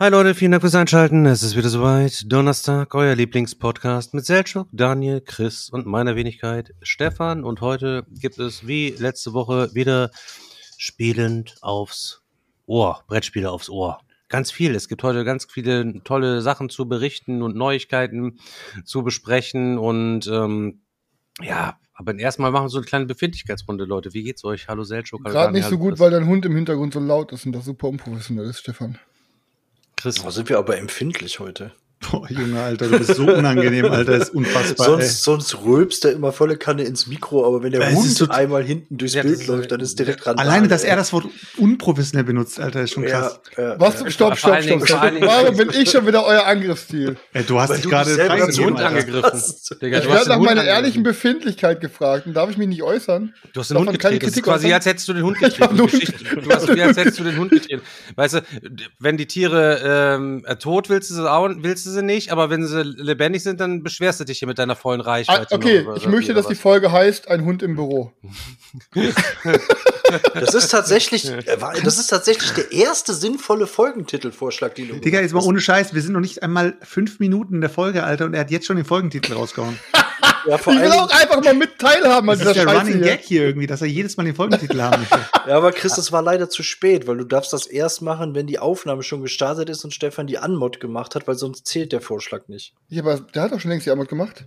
Hi Leute, vielen Dank fürs Einschalten. Es ist wieder soweit. Donnerstag, euer Lieblingspodcast mit Selchuk, Daniel, Chris und meiner Wenigkeit Stefan. Und heute gibt es wie letzte Woche wieder spielend aufs Ohr, Brettspiele aufs Ohr. Ganz viel. Es gibt heute ganz viele tolle Sachen zu berichten und Neuigkeiten zu besprechen. Und ähm, ja, aber erstmal machen wir so eine kleine Befindlichkeitsrunde, Leute. Wie geht's euch? Hallo Selchuk. Gerade nicht so gut, weil dein Hund im Hintergrund so laut ist und das super unprofessionell ist, Stefan. Chris. Da sind wir aber empfindlich heute. Boah, Junge, Alter, du bist so unangenehm, Alter, ist unfassbar. sonst, sonst rülpst er immer volle Kanne ins Mikro, aber wenn der Es Hund einmal hinten durchs Ja, Bild läuft, dann ist direkt ran. Alleine, dass er das Wort unprofessionell benutzt, Alter, ist schon ja, krass. ja, Was? ja. Stopp, stopp, stopp, stopp. Warum bin ich schon wieder euer Angriffsziel? Ey, du hast Weil dich du gerade dazu Hund angegriffen. Digga, Ich werde nach meiner ehrlichen Befindlichkeit gefragt und darf ich mich nicht äußern? Du hast den Hund getreten. Das ist Kritik quasi, als hättest du den Hund getreten. Du hast wie als hättest du den Hund getreten. Weißt du, wenn die Tiere ähm, tot willst du sie auch, willst du sie nicht, aber wenn sie lebendig sind, dann beschwerst du dich hier mit deiner vollen Ah, Reichweite. okay, noch, ich möchte, dass die Folge heißt Ein Hund im Büro. Das ist tatsächlich, äh, das ist tatsächlich der erste sinnvolle Folgentitelvorschlag, den du Digga, jetzt mal ohne Scheiß, wir sind noch nicht einmal fünf Minuten in der Folge, Alter, und er hat jetzt schon den Folgentitel rausgehauen. Ja, vor Ich will allem, auch einfach mal mit teilhaben an Das ist dieser der Scheiße Running hier. Gag hier irgendwie, dass er jedes Mal den Folgentitel haben möchte. ja, aber Chris, das war leider zu spät, weil du darfst das erst machen, wenn die Aufnahme schon gestartet ist und Stefan die Anmod gemacht hat, weil sonst zählt der Vorschlag nicht. Ja, aber der hat doch schon längst die Arbeit gemacht.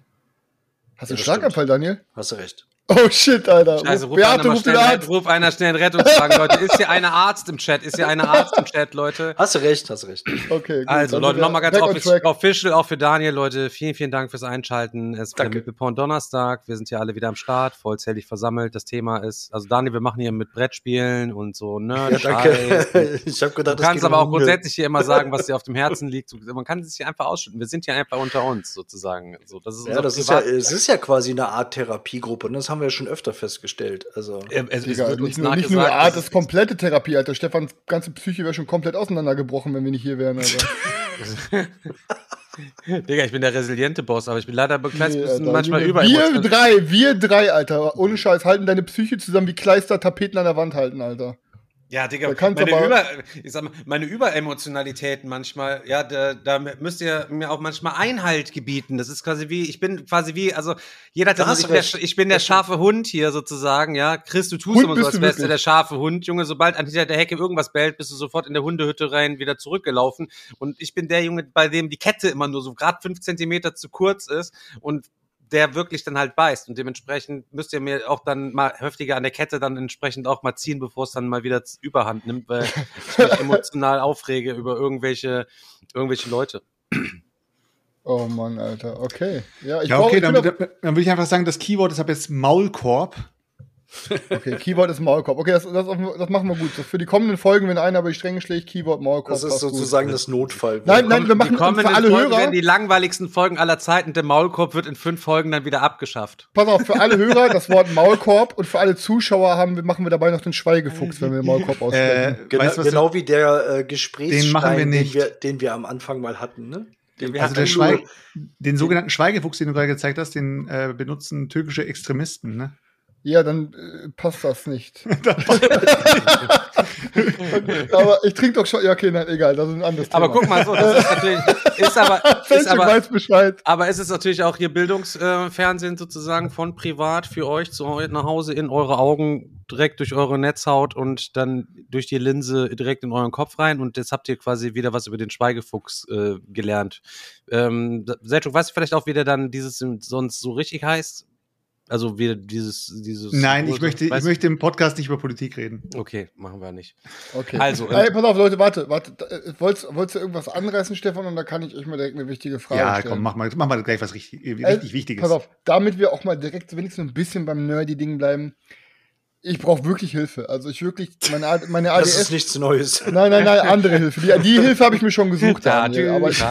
Hast du Ja, einen Schlaganfall, Daniel? Hast du recht. Oh shit, Alter. Scheiße, Ruf- ruf einer, Beate ruft den schnell, Arzt. ruf einer schnell einen Rettungswagen, Leute. Ist hier eine Arzt im Chat? Ist hier eine Arzt im Chat, Leute? Hast du recht, hast du recht. Okay, gut. Also, Leute, nochmal ganz official, auch für Daniel, Leute. Vielen, vielen Dank fürs Einschalten. Es ist der. Mittelporn Donnerstag. Wir sind hier alle wieder am Start, vollzählig versammelt. Das Thema ist, also Daniel, wir machen hier mit Brettspielen und so, ne? Ja, danke. Ich habe gedacht, Du kannst aber auch grundsätzlich hier immer sagen, was dir auf dem Herzen liegt. Man kann es hier einfach ausschütten. Wir sind hier einfach unter uns, sozusagen. So, das ist Ja, das ist ja, es ist ja quasi eine Art Therapiegruppe. Und das haben wir ja schon öfter festgestellt. Also, Äh, es, es Digga, nicht nur, nicht nur Art, das ist komplette Therapie, Alter. Stefans ganze Psyche wäre schon komplett auseinandergebrochen, wenn wir nicht hier wären, Alter. Digga, ich bin der resiliente Boss, aber ich bin leider ein kleines Nee, Alter. manchmal über. Wir drei, wir drei, Alter. Ohne Scheiß, halten deine Psyche zusammen wie Kleister Tapeten an der Wand halten, Alter. Ja, Digga, meine, aber- Über, ich sag mal, meine Überemotionalitäten manchmal, ja, da, da müsst ihr mir auch manchmal Einhalt gebieten. Das ist quasi wie, ich bin quasi wie, also jeder hat Da das, ich, der, ich bin der scharfe Hund hier sozusagen, ja. Chris, du tust Hund immer so, als wärst du der scharfe Hund, Junge. Sobald an hinter der Hecke irgendwas bellt, bist du sofort in der Hundehütte rein, wieder zurückgelaufen. Und ich bin der Junge, bei dem die Kette immer nur so gerade fünf Zentimeter zu kurz ist und der wirklich dann halt beißt. Und dementsprechend müsst ihr mir auch dann mal heftiger an der Kette dann entsprechend auch mal ziehen, bevor es dann mal wieder überhand nimmt, weil ich mich emotional aufrege über irgendwelche, irgendwelche Leute. Oh Mann, Alter. Okay. Ja, ich Ja, okay, dann, dann, dann würde ich einfach sagen, das Keyword ist ab jetzt Maulkorb. Okay, Keyword ist Maulkorb. Okay, das, das, das machen wir gut. Für die kommenden Folgen, wenn einer über die Stränge schlägt, Keyword Maulkorb. das ist passt gut. sozusagen das Notfall. Nein, nein, wir machen die kommenden für alle Folgen Hörer. werden die langweiligsten Folgen aller Zeiten. Der Maulkorb wird in fünf Folgen dann wieder abgeschafft. Pass auf, für alle Hörer das Wort Maulkorb und für alle Zuschauer haben, machen wir dabei noch den Schweigefuchs, wenn wir Maulkorb Äh, aussprechen. Genau, weißt genau wie der äh, Gesprächsstein, Den machen wir Den, nicht. wir, den wir am Anfang mal hatten. Ne? Den also der. Schweig, den sogenannten Schweigefuchs, den du gerade gezeigt hast, den äh, benutzen türkische Extremisten, ne? Ja, dann äh, passt das nicht. aber ich trinke doch schon. Ja, okay, nein, egal, das ist ein anderes Thema. Aber guck mal so, das ist natürlich, ist aber, ist aber, weiß Bescheid. aber es ist natürlich auch hier Bildungsfernsehen sozusagen von privat für euch zu nach Hause in eure Augen direkt durch eure Netzhaut und dann durch die Linse direkt in euren Kopf rein und jetzt habt ihr quasi wieder was über den Schweigefuchs äh, gelernt. Ähm, Selchuk, weißt du vielleicht auch, wie der dann dieses sonst so richtig heißt? Also wir dieses, dieses. Nein, ich möchte, ich möchte im Podcast nicht über Politik reden. Okay, machen wir nicht. Okay. Also, Ey, pass auf, Leute, warte, warte. Äh, Wolltest, wolltest du irgendwas anreißen, Stefan? Und da kann ich euch mal direkt eine wichtige Frage ja, stellen. komm, mach mal, mach mal gleich was richtig, äh, Ey, richtig Wichtiges. Pass auf, damit wir auch mal direkt wenigstens ein bisschen beim Nerdy-Ding bleiben. Ich brauche wirklich Hilfe. Also ich wirklich, meine, meine Das ist ADS. nichts Neues. Nein, nein, nein, andere Hilfe. Die, die Hilfe habe ich mir schon gesucht, Daniel, aber ich,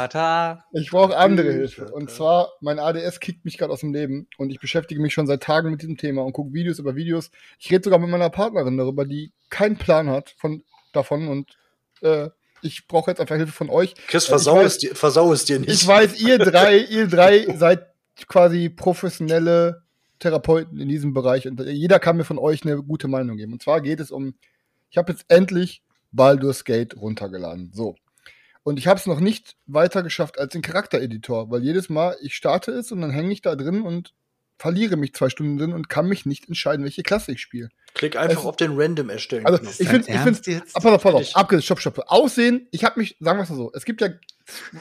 ich brauche andere Hilfe. Und zwar, mein ADS kickt mich gerade aus dem Leben und ich beschäftige mich schon seit Tagen mit diesem Thema und gucke Videos über Videos. Ich rede sogar mit meiner Partnerin darüber, die keinen Plan hat von, davon und äh, ich brauche jetzt einfach Hilfe von euch. Chris, Ich versau, weiß- es dir, versau es dir nicht. Ich weiß, ihr drei, ihr drei seid quasi professionelle Therapeuten in diesem Bereich und jeder kann mir von euch eine gute Meinung geben. Und zwar geht es um, ich habe jetzt endlich Baldur's Gate runtergeladen. So. Und ich habe es noch nicht weiter geschafft als den Charaktereditor, weil jedes Mal ich starte es und dann hänge ich da drin und verliere mich zwei Stunden drin und kann mich nicht entscheiden, welche Klasse ich spiele. Klick einfach Es- auf den Random erstellen. Also Knopf. ich finde, ich finde? Ah, pass auf, pass auf, abgelöst, stopp, stopp. Aussehen, ich habe mich, sagen wir es mal so, es gibt ja,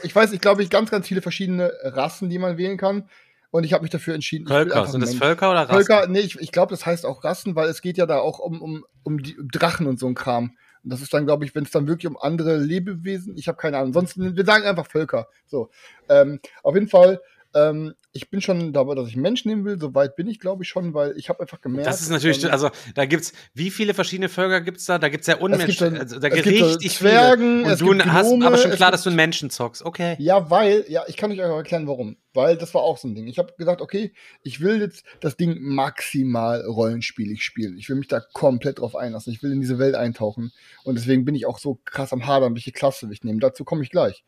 ich weiß, ich glaube, ich ganz, ganz viele verschiedene Rassen, die man wählen kann. Und ich habe mich dafür entschieden. Völker. Sind das. Völker oder Rassen? Völker, nee, ich, ich glaube, das heißt auch Rassen, weil es geht ja da auch um, um, um die um Drachen und so ein Kram. Und das ist dann, glaube ich, wenn es dann wirklich um andere Lebewesen, ich habe keine Ahnung. Sonst, wir sagen einfach Völker. So. Ähm, auf jeden Fall, ähm, ich bin schon dabei, dass ich einen Mensch nehmen will. Soweit bin ich, glaube ich, schon, weil ich habe einfach gemerkt. Das ist natürlich, ähm, also da gibt's, wie viele verschiedene Völker gibt's da? Da gibt's ja gibt Unmensch, dann- also, da gibt so richtig Zwergen, viele. es Und du gibt hast Gnome, aber schon klar, dass du einen Menschen zockst. Okay. Ja, weil, ja, ich kann euch auch erklären, warum. Weil das war auch so ein Ding. Ich habe gesagt, okay, ich will jetzt das Ding maximal rollenspielig spielen. Ich will mich da komplett drauf einlassen. Ich will in diese Welt eintauchen. Und deswegen bin ich auch so krass am Hadern, welche Klasse will ich nehmen. Dazu komme ich gleich.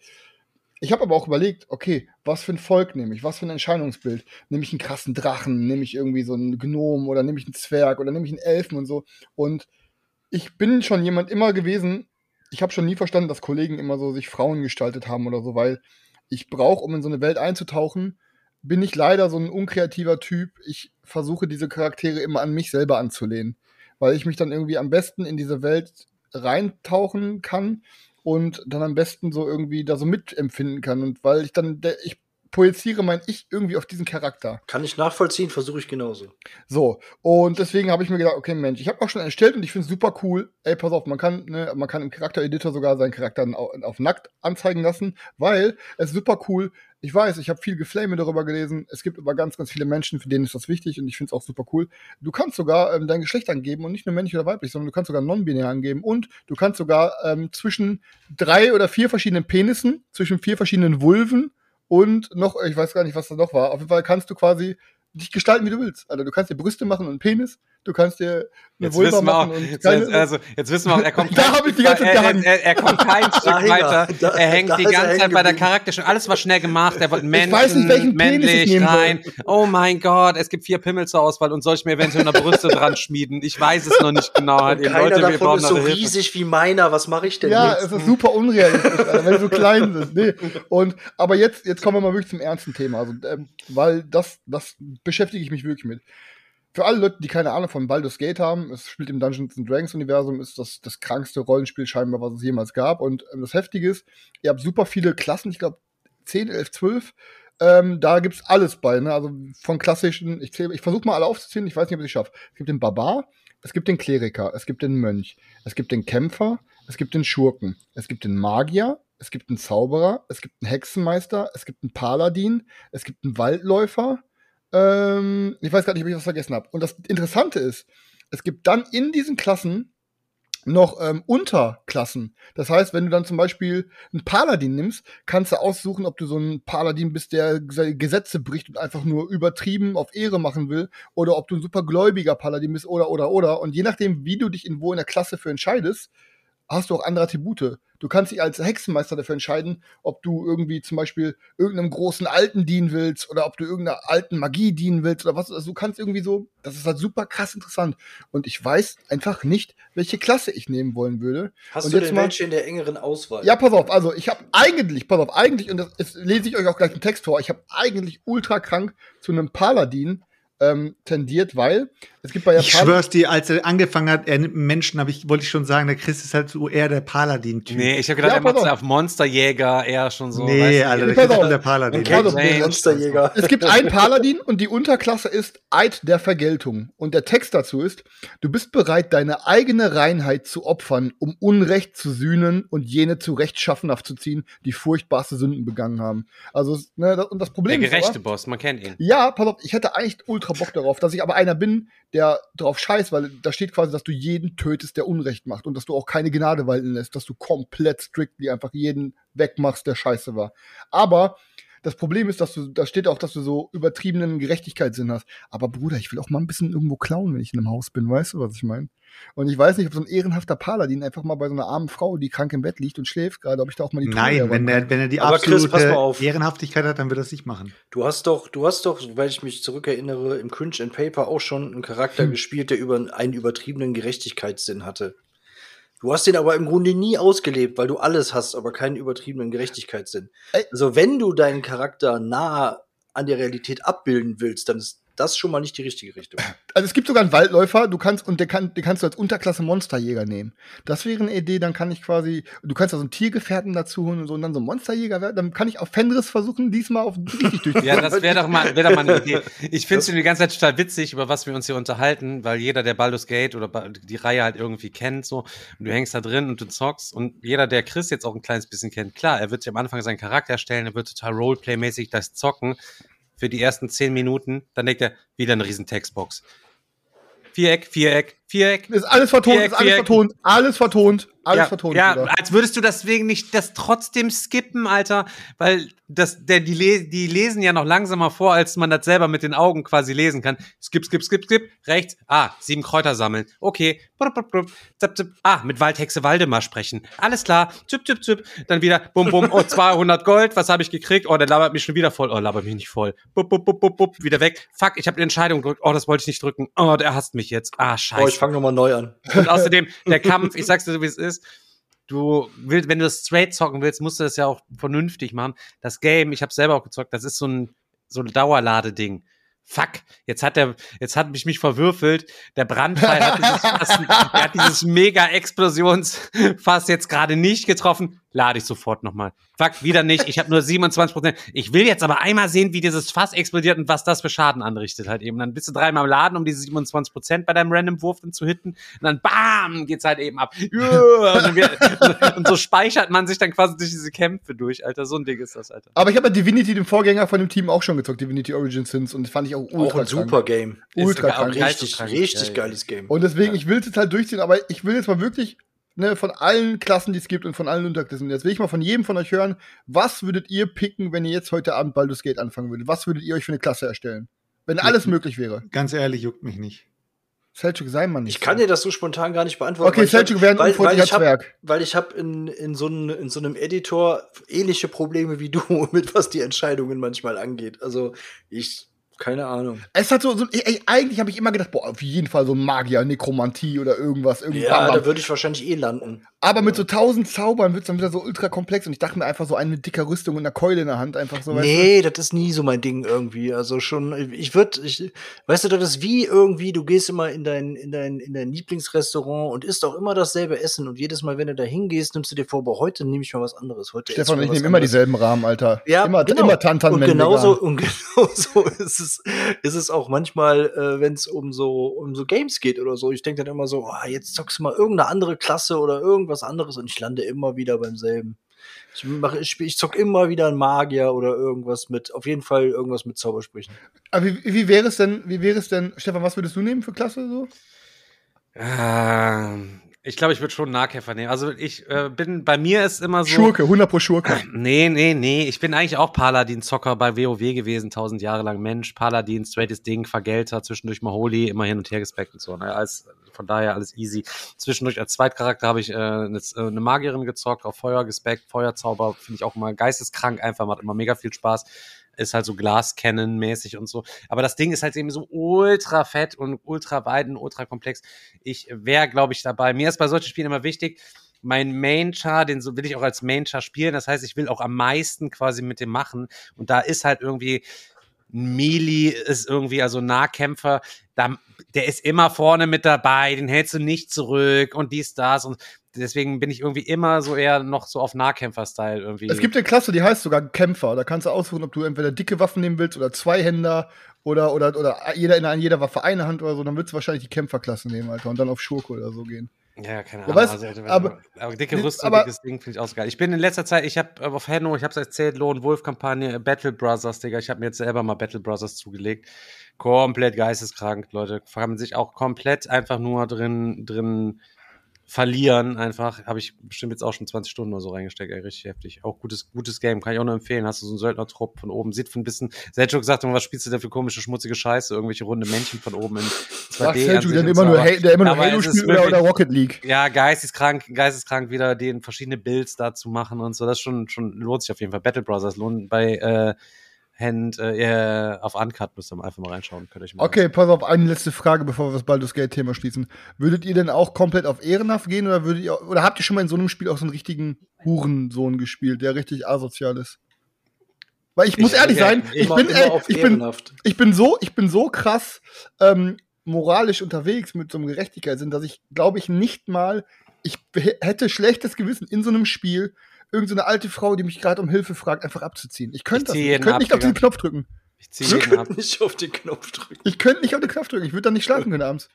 Ich habe aber auch überlegt, okay, was für ein Volk nehme ich? Was für ein Entscheidungsbild? Nehme ich einen krassen Drachen? Nehme ich irgendwie so einen Gnom oder nehme ich einen Zwerg oder nehme ich einen Elfen und so? Und ich bin schon jemand immer gewesen, ich habe schon nie verstanden, dass Kollegen immer so sich Frauen gestaltet haben oder so, weil ich brauche, um in so eine Welt einzutauchen, bin ich leider so ein unkreativer Typ. Ich versuche diese Charaktere immer an mich selber anzulehnen, weil ich mich dann irgendwie am besten in diese Welt reintauchen kann und dann am besten so irgendwie da so mitempfinden kann und weil ich dann der, ich projiziere mein Ich irgendwie auf diesen Charakter. Kann ich nachvollziehen, versuche ich genauso. So, und deswegen habe ich mir gedacht, okay, Mensch, ich habe auch schon erstellt und ich finde es super cool. Ey, pass auf, man kann, ne, man kann im Charaktereditor sogar seinen Charakter auf, auf nackt anzeigen lassen, weil es ist super cool. Ich weiß, ich habe viel Geflame darüber gelesen. Es gibt aber ganz, ganz viele Menschen, für denen ist das wichtig und ich finde es auch super cool. Du kannst sogar ähm, dein Geschlecht angeben und nicht nur männlich oder weiblich, sondern du kannst sogar non-binär angeben und du kannst sogar ähm, zwischen drei oder vier verschiedenen Penissen, zwischen vier verschiedenen Vulven und noch, ich weiß gar nicht, was da noch war. Auf jeden Fall kannst du quasi dich gestalten, wie du willst. Also du kannst dir Brüste machen und einen Penis, du kannst dir eine Jetzt Vulva wissen, wir auch, machen und jetzt, keine, also, jetzt wissen wir auch, er kommt Da kein ich die ganze er, er, er kommt kein Stück er. weiter. Da- er hängt da die ganze Zeit bei der geblieben. Charakter. Alles war schnell gemacht. Er wollte Menschen, weiß nicht, welchen Penis ich männlich nehmen soll. rein. Oh mein Gott, es gibt vier Pimmel zur Auswahl und soll ich mir eventuell noch Brüste dran schmieden? Ich weiß es noch nicht genau. Halt, keiner Leute, wir davon brauchen ist so Hilfe. riesig wie meiner. Was mache ich denn Ja, jetzt? es ist super unrealistisch, Alter, weil die so klein sind. Nee. Und, aber jetzt, jetzt kommen wir mal wirklich zum ernsten Thema. Also, ähm, weil das, das beschäftige ich mich wirklich mit. Für alle Leute, die keine Ahnung von Baldur's Gate haben, es spielt im Dungeons and Dragons Universum, ist das das krankste Rollenspiel scheinbar, was es jemals gab. Und ähm, das Heftige ist, ihr habt super viele Klassen, ich glaube 10, 11, 12. Ähm, da gibt's alles bei, ne? Also von klassischen, ich, ich versuche mal alle aufzuzählen, ich weiß nicht, ob ich es schaffe. Es gibt den Barbar, es gibt den Kleriker, es gibt den Mönch, es gibt den Kämpfer, es gibt den Schurken, es gibt den Magier, es gibt einen Zauberer, es gibt einen Hexenmeister, es gibt einen Paladin, es gibt einen Waldläufer. Ähm, ich weiß gar nicht, ob ich was vergessen habe. Und das Interessante ist, es gibt dann in diesen Klassen noch ähm, Unterklassen. Das heißt, wenn du dann zum Beispiel einen Paladin nimmst, kannst du aussuchen, ob du so ein Paladin bist, der Gesetze bricht und einfach nur übertrieben auf Ehre machen will, oder ob du ein supergläubiger Paladin bist, oder, oder, oder. Und je nachdem, wie du dich in wo in der Klasse für entscheidest, hast du auch andere Attribute. Du kannst dich als Hexenmeister dafür entscheiden, ob du irgendwie zum Beispiel irgendeinem großen Alten dienen willst oder ob du irgendeiner alten Magie dienen willst oder was. Also du kannst irgendwie so, das ist halt super krass interessant. Und ich weiß einfach nicht, welche Klasse ich nehmen wollen würde. Hast und du jetzt denn mal- welche in der engeren Auswahl? Ja, pass auf, also ich habe eigentlich, pass auf, eigentlich, und das ist, lese ich euch auch gleich einen Text vor, ich habe eigentlich ultra krank zu einem Paladin ähm, tendiert, weil Es gibt bei Ich Japan schwör's dir, als er angefangen hat, er nimmt einen Menschen, ich, wollte ich schon sagen, der Chris ist halt so eher der Paladin-Typ. Nee, ich habe gedacht, Ja, er macht auf. Monsterjäger eher schon so. nee Alter, der Chris ist der Paladin. Okay, Also, Monsterjäger. Es gibt einen Paladin und die Unterklasse ist Eid der Vergeltung. Und der Text dazu ist, du bist bereit, deine eigene Reinheit zu opfern, um Unrecht zu sühnen und jene zu rechtschaffenhaft zu ziehen, die furchtbarste Sünden begangen haben. Also, ne, das, und das Der Problem ist gerechte aber, Boss, man kennt ihn. ja, pass auf, ich hätte eigentlich ultra Bock darauf, dass ich aber einer bin, der drauf scheißt, weil da steht quasi, dass du jeden tötest, der Unrecht macht und dass du auch keine Gnade walten lässt, dass du komplett strictly einfach jeden wegmachst, der scheiße war. Aber das Problem ist, dass du, da steht auch, dass du so übertriebenen Gerechtigkeitssinn hast. Aber Bruder, ich will auch mal ein bisschen irgendwo klauen, wenn ich in einem Haus bin, weißt du, was ich meine? Und ich weiß nicht, ob so ein ehrenhafter Paladin einfach mal bei so einer armen Frau, die krank im Bett liegt und schläft gerade, ob ich da auch mal die Tür Nein, wenn er, wenn er die Aber Chris, absolute pass mal auf. Ehrenhaftigkeit hat, dann wird er das nicht machen. Du hast doch, du hast doch, soweit ich mich zurückerinnere, im Cringe and Paper auch schon einen Charakter Hm. gespielt, der über einen übertriebenen Gerechtigkeitssinn hatte. Du hast den aber im Grunde nie ausgelebt, weil du alles hast, aber keinen übertriebenen Gerechtigkeitssinn. Ey. Also wenn du deinen Charakter nah an der Realität abbilden willst, dann ist das schon mal nicht die richtige Richtung. Also es gibt sogar einen Waldläufer, du kannst, und der kann, den kannst du als Unterklasse Monsterjäger nehmen. Das wäre eine Idee, dann kann ich quasi, du kannst da so einen Tiergefährten dazu holen und so, und dann so ein Monsterjäger werden, dann kann ich auf Fenris versuchen, diesmal auf richtig durchzuführen. Ja, das wäre doch mal, wär doch mal eine Idee. Ich finde es die ganze Zeit total witzig, über was wir uns hier unterhalten, weil jeder, der Baldur's Gate oder die Reihe halt irgendwie kennt, so, und du hängst da drin und du zockst und jeder, der Chris jetzt auch ein kleines bisschen kennt, klar, er wird sich am Anfang seinen Charakter erstellen, er wird total Roleplay-mäßig das zocken für die ersten zehn Minuten, dann denkt er, wieder eine riesen Textbox. Viereck, Viereck, Viereck. Ist alles vertont, Viereck, ist alles Viereck. vertont, alles vertont, alles ja, vertont. Ja, Bruder. als würdest du deswegen nicht das trotzdem skippen, Alter, weil das, der, die, le die lesen ja noch langsamer vor, als man das selber mit den Augen quasi lesen kann. Skip, skip, skip, skip, rechts, ah, sieben Kräuter sammeln, okay, zip, zip, ah, mit Waldhexe Waldemar sprechen, alles klar, zip, zip, zip, dann wieder, bum, bum, oh, 200 Gold, was habe ich gekriegt, oh, der labert mich schon wieder voll, oh, labert mich nicht voll, bup, bup, bup, bup, bup, wieder weg, fuck, ich habe eine Entscheidung gedrückt, oh, das wollte ich nicht drücken, oh, der hasst mich jetzt, ah, scheiße. Ich fange nochmal neu an. Und außerdem, der Kampf, ich sag's dir so, wie es ist, du willst, wenn du das straight zocken willst, musst du das ja auch vernünftig machen. Das Game, ich habe selber auch gezockt, das ist so ein, so ein Dauerladeding. Fuck, jetzt hat der, jetzt hat mich mich verwürfelt. Der Brandpfeil hat dieses, Fass, hat dieses mega Explosionsfass jetzt gerade nicht getroffen. Lade ich sofort nochmal. Fuck, wieder nicht. Ich habe nur 27 Prozent. Ich will jetzt aber einmal sehen, wie dieses Fass explodiert und was das für Schaden anrichtet halt eben. Dann bist du dreimal im Laden, um diese 27 Prozent bei deinem Random-Wurf dann zu hitten. Und dann bam, geht's halt eben ab. Ja, und, so speichert man sich dann quasi durch diese Kämpfe durch, Alter. So ein Ding ist das, Alter. Aber ich habe ja Divinity, den Vorgänger von dem Team, auch schon gezockt, Divinity Origin Sins, und das fand ich auch ultra Auch ein super Game. Ultra krank. Richtig, richtig Ja, ja. geiles Game. Und deswegen, ich will es jetzt halt durchziehen, aber ich will jetzt mal wirklich ne, von allen Klassen, die es gibt und von allen Unterklassen, jetzt will ich mal von jedem von euch hören, was würdet ihr picken, wenn ihr jetzt heute Abend Baldur's Gate anfangen würdet? Was würdet ihr euch für eine Klasse erstellen? Wenn alles möglich wäre. Ganz ehrlich, juckt mich nicht. Selchuk, sei mal nicht. Ich kann dir das so spontan gar nicht beantworten. Okay, weil ich hab- Selchuk wäre ein weil, weil ich hab, Zwerg. weil ich habe in, in, so einem- in so einem Editor ähnliche Probleme wie du, mit was die Entscheidungen manchmal angeht. Also ich, keine Ahnung. Es hat so, so ey, eigentlich habe ich immer gedacht, boah, auf jeden Fall so Magier, Nekromantie oder irgendwas. Irgendwie Ja, da würde ich wahrscheinlich eh landen. Aber mit so tausend Zaubern wird es dann wieder so ultra komplex und ich dachte mir einfach so einen mit dicker Rüstung und einer Keule in der Hand einfach so. weißt du? Nee, das ist nie so mein Ding irgendwie. Also schon, ich würde, ich, weißt du, das ist wie irgendwie, du gehst immer in dein, in dein, in dein Lieblingsrestaurant und isst auch immer dasselbe Essen und jedes Mal, wenn du da hingehst, nimmst du dir vor, boah, heute nehme ich mal was anderes. Heute Stefan ich was nehmen immer dieselben Rahmen, Alter. Ja, immer, genau. immer Tantan und genauso, und genauso ist es, ist es auch manchmal, äh, wenn es um so, um so Games geht oder so. Ich denke dann immer so, ah, jetzt zockst du mal irgendeine andere Klasse oder irgendwas anderes und ich lande immer wieder beim selben. Ich, mache, ich, spiel- ich zock immer wieder einen Magier oder irgendwas mit, auf jeden Fall irgendwas mit Zaubersprüchen. Aber wie, wie wäre es denn, wie wäre es denn, Stefan, was würdest du nehmen für Klasse so? Ähm, ich glaube, ich würde schon Nahkämpfer nehmen. Also ich äh, bin, bei mir ist immer so. Schurke, 100 pro Schurke. Nee, nee, nee. Ich bin eigentlich auch Paladin-Zocker bei WoW gewesen, tausend Jahre lang. Mensch, Paladin, straightes Ding, Vergelter, zwischendurch mal Holy, immer hin und her gespeckt und so. Ne? Als, von daher alles easy. Zwischendurch als Zweitcharakter habe ich äh, eine, eine Magierin gezockt, auf Feuer gespeckt, Feuerzauber finde ich auch immer geisteskrank einfach, macht immer mega viel Spaß. Ist halt so Glascannon-mäßig und so. Aber das Ding ist halt eben so ultra fett und ultra weit und ultra komplex. Ich wäre, glaube ich, dabei. Mir ist bei solchen Spielen immer wichtig, mein Main-Char, den will ich auch als Main-Char spielen. Das heißt, ich will auch am meisten quasi mit dem machen. Und da ist halt irgendwie Melee ist irgendwie, also Nahkämpfer, da, der ist immer vorne mit dabei, den hältst du nicht zurück und dies, das und deswegen bin ich irgendwie immer so eher noch so auf Nahkämpfer-Style irgendwie. Es gibt eine Klasse, die heißt sogar Kämpfer. Da kannst du aussuchen, ob du entweder dicke Waffen nehmen willst oder Zweihänder oder, oder, oder jeder in jeder Waffe eine Hand oder so. Dann würdest du wahrscheinlich die Kämpferklasse nehmen, Alter, und dann auf Schurke oder so gehen. Ja, keine Ahnung. weißt, also, aber- aber, dicke Rüstung, aber- dickes Ding finde ich auch geil. Ich bin in letzter Zeit, ich habe auf Henno, ich habe es erzählt, Lone Wolf Kampagne, äh, Battle Brothers, Digga. Ich habe mir jetzt selber mal Battle Brothers zugelegt. Komplett geisteskrank, Leute. Kann sich auch komplett einfach nur drin, drin verlieren. Einfach habe ich bestimmt jetzt auch schon 20 Stunden oder so reingesteckt. Ey, richtig heftig. Auch gutes, gutes Game, kann ich auch nur empfehlen. Hast du so einen Söldner-Trupp von oben, sieht von ein bisschen. Selchuk sagt immer, was spielst du denn für komische, schmutzige Scheiße? Irgendwelche runde Männchen von oben in 2D. Sagt an Seljuk, sich der immer nur, der immer nur Halo spielt oder, oder Rocket League. ja, geisteskrank, geisteskrank wieder den verschiedene Builds da zu machen und so. Das schon, schon lohnt sich auf jeden Fall. Battle Brothers lohnt bei äh, Hand äh, auf Uncut müsst ihr einfach mal reinschauen. Könnt euch mal Okay, pass auf, eine letzte Frage, bevor wir das Baldur's Gate-Thema schließen. Würdet ihr denn auch komplett auf ehrenhaft gehen oder würdet ihr, oder habt ihr schon mal in so einem Spiel auch so einen richtigen Hurensohn gespielt, der richtig asozial ist? Weil ich muss Ich- ehrlich ja, sein, ich bin, ey, ich bin, ich bin so, ich bin so krass ähm, moralisch unterwegs mit so einem Gerechtigkeitssinn, dass ich, glaube ich, nicht mal, ich hätte schlechtes Gewissen in so einem Spiel, irgendeine so eine alte Frau, die mich gerade um Hilfe fragt, einfach abzuziehen. Ich könnte Ich das. Ich könnte nicht auf den Knopf drücken. Ich zieh jeden ab. Nicht auf den Knopf drücken. Ich könnte nicht auf den Knopf drücken. Ich würde dann nicht schlafen können abends.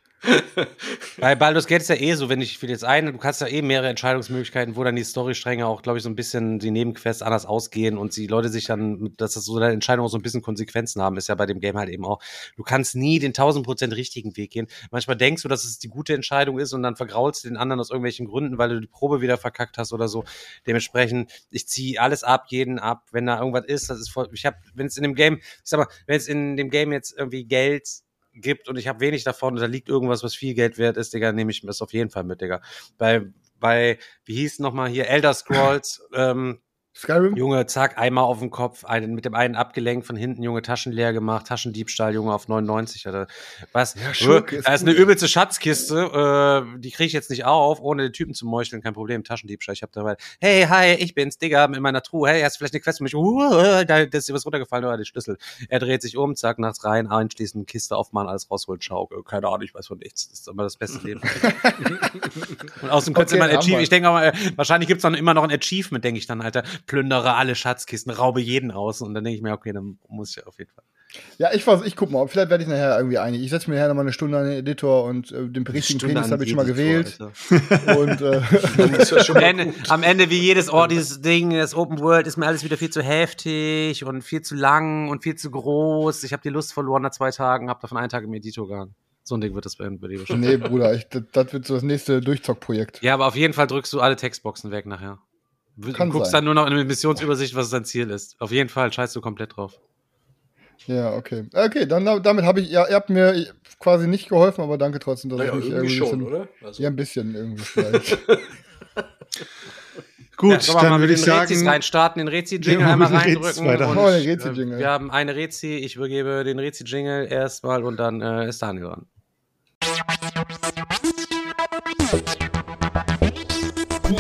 Bei Baldur's Gate ist ja eh so, wenn ich will jetzt ein, du kannst ja eh mehrere Entscheidungsmöglichkeiten, wo dann die Storystränge auch, glaube ich, so ein bisschen die Nebenquests anders ausgehen und die Leute sich dann, dass das so deine Entscheidungen auch so ein bisschen Konsequenzen haben, ist ja bei dem Game halt eben auch. Du kannst nie den 1000% richtigen Weg gehen. Manchmal denkst du, dass es die gute Entscheidung ist und dann vergraulst du den anderen aus irgendwelchen Gründen, weil du die Probe wieder verkackt hast oder so. Dementsprechend, ich ziehe alles ab, jeden ab, wenn da irgendwas ist, das ist voll, ich habe, wenn es in dem Game, ich sag mal, wenn es in dem Game jetzt irgendwie Geld gibt und ich habe wenig davon und da liegt irgendwas, was viel Geld wert ist, Digga, nehme ich das auf jeden Fall mit, Digga. Bei, bei wie hieß nochmal hier, Elder Scrolls, ähm, Skyrim? Junge, zack, einmal auf den Kopf, einen, mit dem einen abgelenkt, von hinten, Junge, Taschen leer gemacht, Taschendiebstahl, Junge, auf 99, oder was? Ja, Schurke ist da ist eine übelste Schatzkiste, äh, die kriege ich jetzt nicht auf, ohne den Typen zu meucheln, kein Problem, Taschendiebstahl. Ich habe dabei, hey, hi, ich bin's, Digga, in meiner Truhe, hey, hast du vielleicht eine Quest für mich? Uh, da ist dir was runtergefallen, oder die Schlüssel. Er dreht sich um, zack, nachts rein, einschließen, Kiste aufmachen, alles rausholen, schau, äh, keine Ahnung, ich weiß von nichts. Das ist immer das beste Leben. Und außerdem könnte Okay, man haben Achievement, wir. ich denke auch mal, äh, wahrscheinlich gibt's dann immer noch ein Achievement, denke ich dann, Alter. Plündere alle Schatzkisten, raube jeden aus. Und dann denke ich mir, okay, dann muss ich auf jeden Fall. Ja, ich, weiß, ich guck mal. Vielleicht werde ich nachher irgendwie einig. Ich setze mir nachher noch mal eine Stunde an den Editor und äh, den richtigen Stunde Penis habe ich schon mal gewählt. Und äh, schon Am mal Ende, am Ende wie jedes, oh, dieses Ding, das Open World ist mir alles wieder viel zu heftig und viel zu lang und viel zu groß. Ich habe die Lust verloren nach zwei Tagen, habe davon einen Tag im Editor gegangen. So ein Ding wird das bei bei dir bestimmt. nee, Bruder, ich, das, das wird so das nächste Durchzockprojekt. Ja, aber auf jeden Fall drückst du alle Textboxen weg nachher. Du Kann guckst sein. dann nur noch in der Missionsübersicht, was dein Ziel ist. Auf jeden Fall scheißt du komplett drauf. Ja, okay. Okay, dann damit habe ich, ja, ihr habt mir quasi nicht geholfen, aber danke trotzdem, dass Naja, ich mich irgendwie irgendwie schon, bisschen, oder? Also, Ja, ein bisschen irgendwie vielleicht. Gut, wir dann mal würde mit ich den Rezis sagen, reinstarten, den Rezi-Jingle Ja, einmal reindrücken. Oh, Rezi-Jingle. äh, Wir haben eine Rezi, ich übergebe den Rezi-Jingle erstmal und dann äh, ist Daniel dran.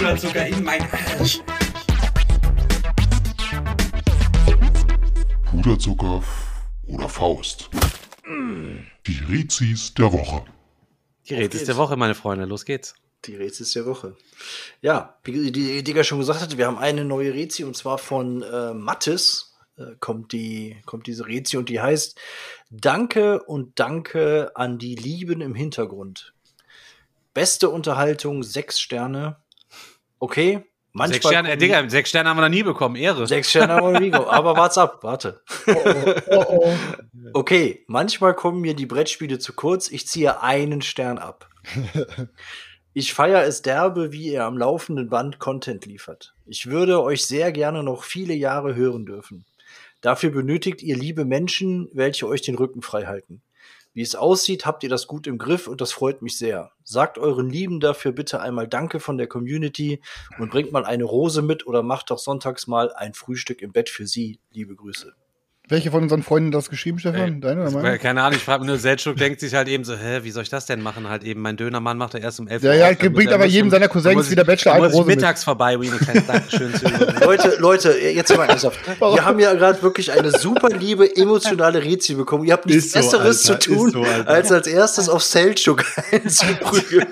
Puderzucker in mein Arsch. Puderzucker oder Faust. Die Rezis der Woche. Die Rezis der Woche, meine Freunde, los geht's. Die Rezis der Woche. Ja, wie die Digga schon gesagt hatte, wir haben eine neue Rezi und zwar von äh, Mattes äh, kommt, die, kommt diese Rezi und die heißt Danke und Danke an die Lieben im Hintergrund. Beste Unterhaltung, sechs Sterne. Okay, manchmal. Sechs Sterne, äh, kommen- Digga, sechs Sterne haben wir noch nie bekommen, Ehre. Sechs Sterne haben wir nie gekommen. Aber wart's ab, warte. oh, oh. Okay, manchmal kommen mir die Brettspiele zu kurz. Ich ziehe einen Stern ab. Ich feiere es derbe, wie ihr am laufenden Band Content liefert. Ich würde euch sehr gerne noch viele Jahre hören dürfen. Dafür benötigt ihr liebe Menschen, welche euch den Rücken frei halten. Wie es aussieht, habt ihr das gut im Griff und das freut mich sehr. Sagt euren Lieben dafür bitte einmal Danke von der Community und bringt mal eine Rose mit oder macht doch sonntags mal ein Frühstück im Bett für sie. Liebe Grüße. Welche von unseren Freunden das geschrieben, Stefan? Ey, Deine oder meine? keine Ahnung, ich frage nur, Selchuk denkt sich halt eben so, hä, wie soll ich das denn machen? Halt eben, mein Dönermann macht er erst um 11 Ja, Uhr ja, auf, dann bringt aber jedem seiner Cousins wieder Bachelor eine muss ich Rose mit. mittags vorbei, um ihm ein kleines Dankeschön zu. Leute, Leute, jetzt mal ernsthaft. Wir haben ja gerade wirklich eine super liebe, emotionale Rezi bekommen. Ihr habt nichts so, Besseres Alter, zu tun, so, als als erstes auf Selchuk einzuprügeln.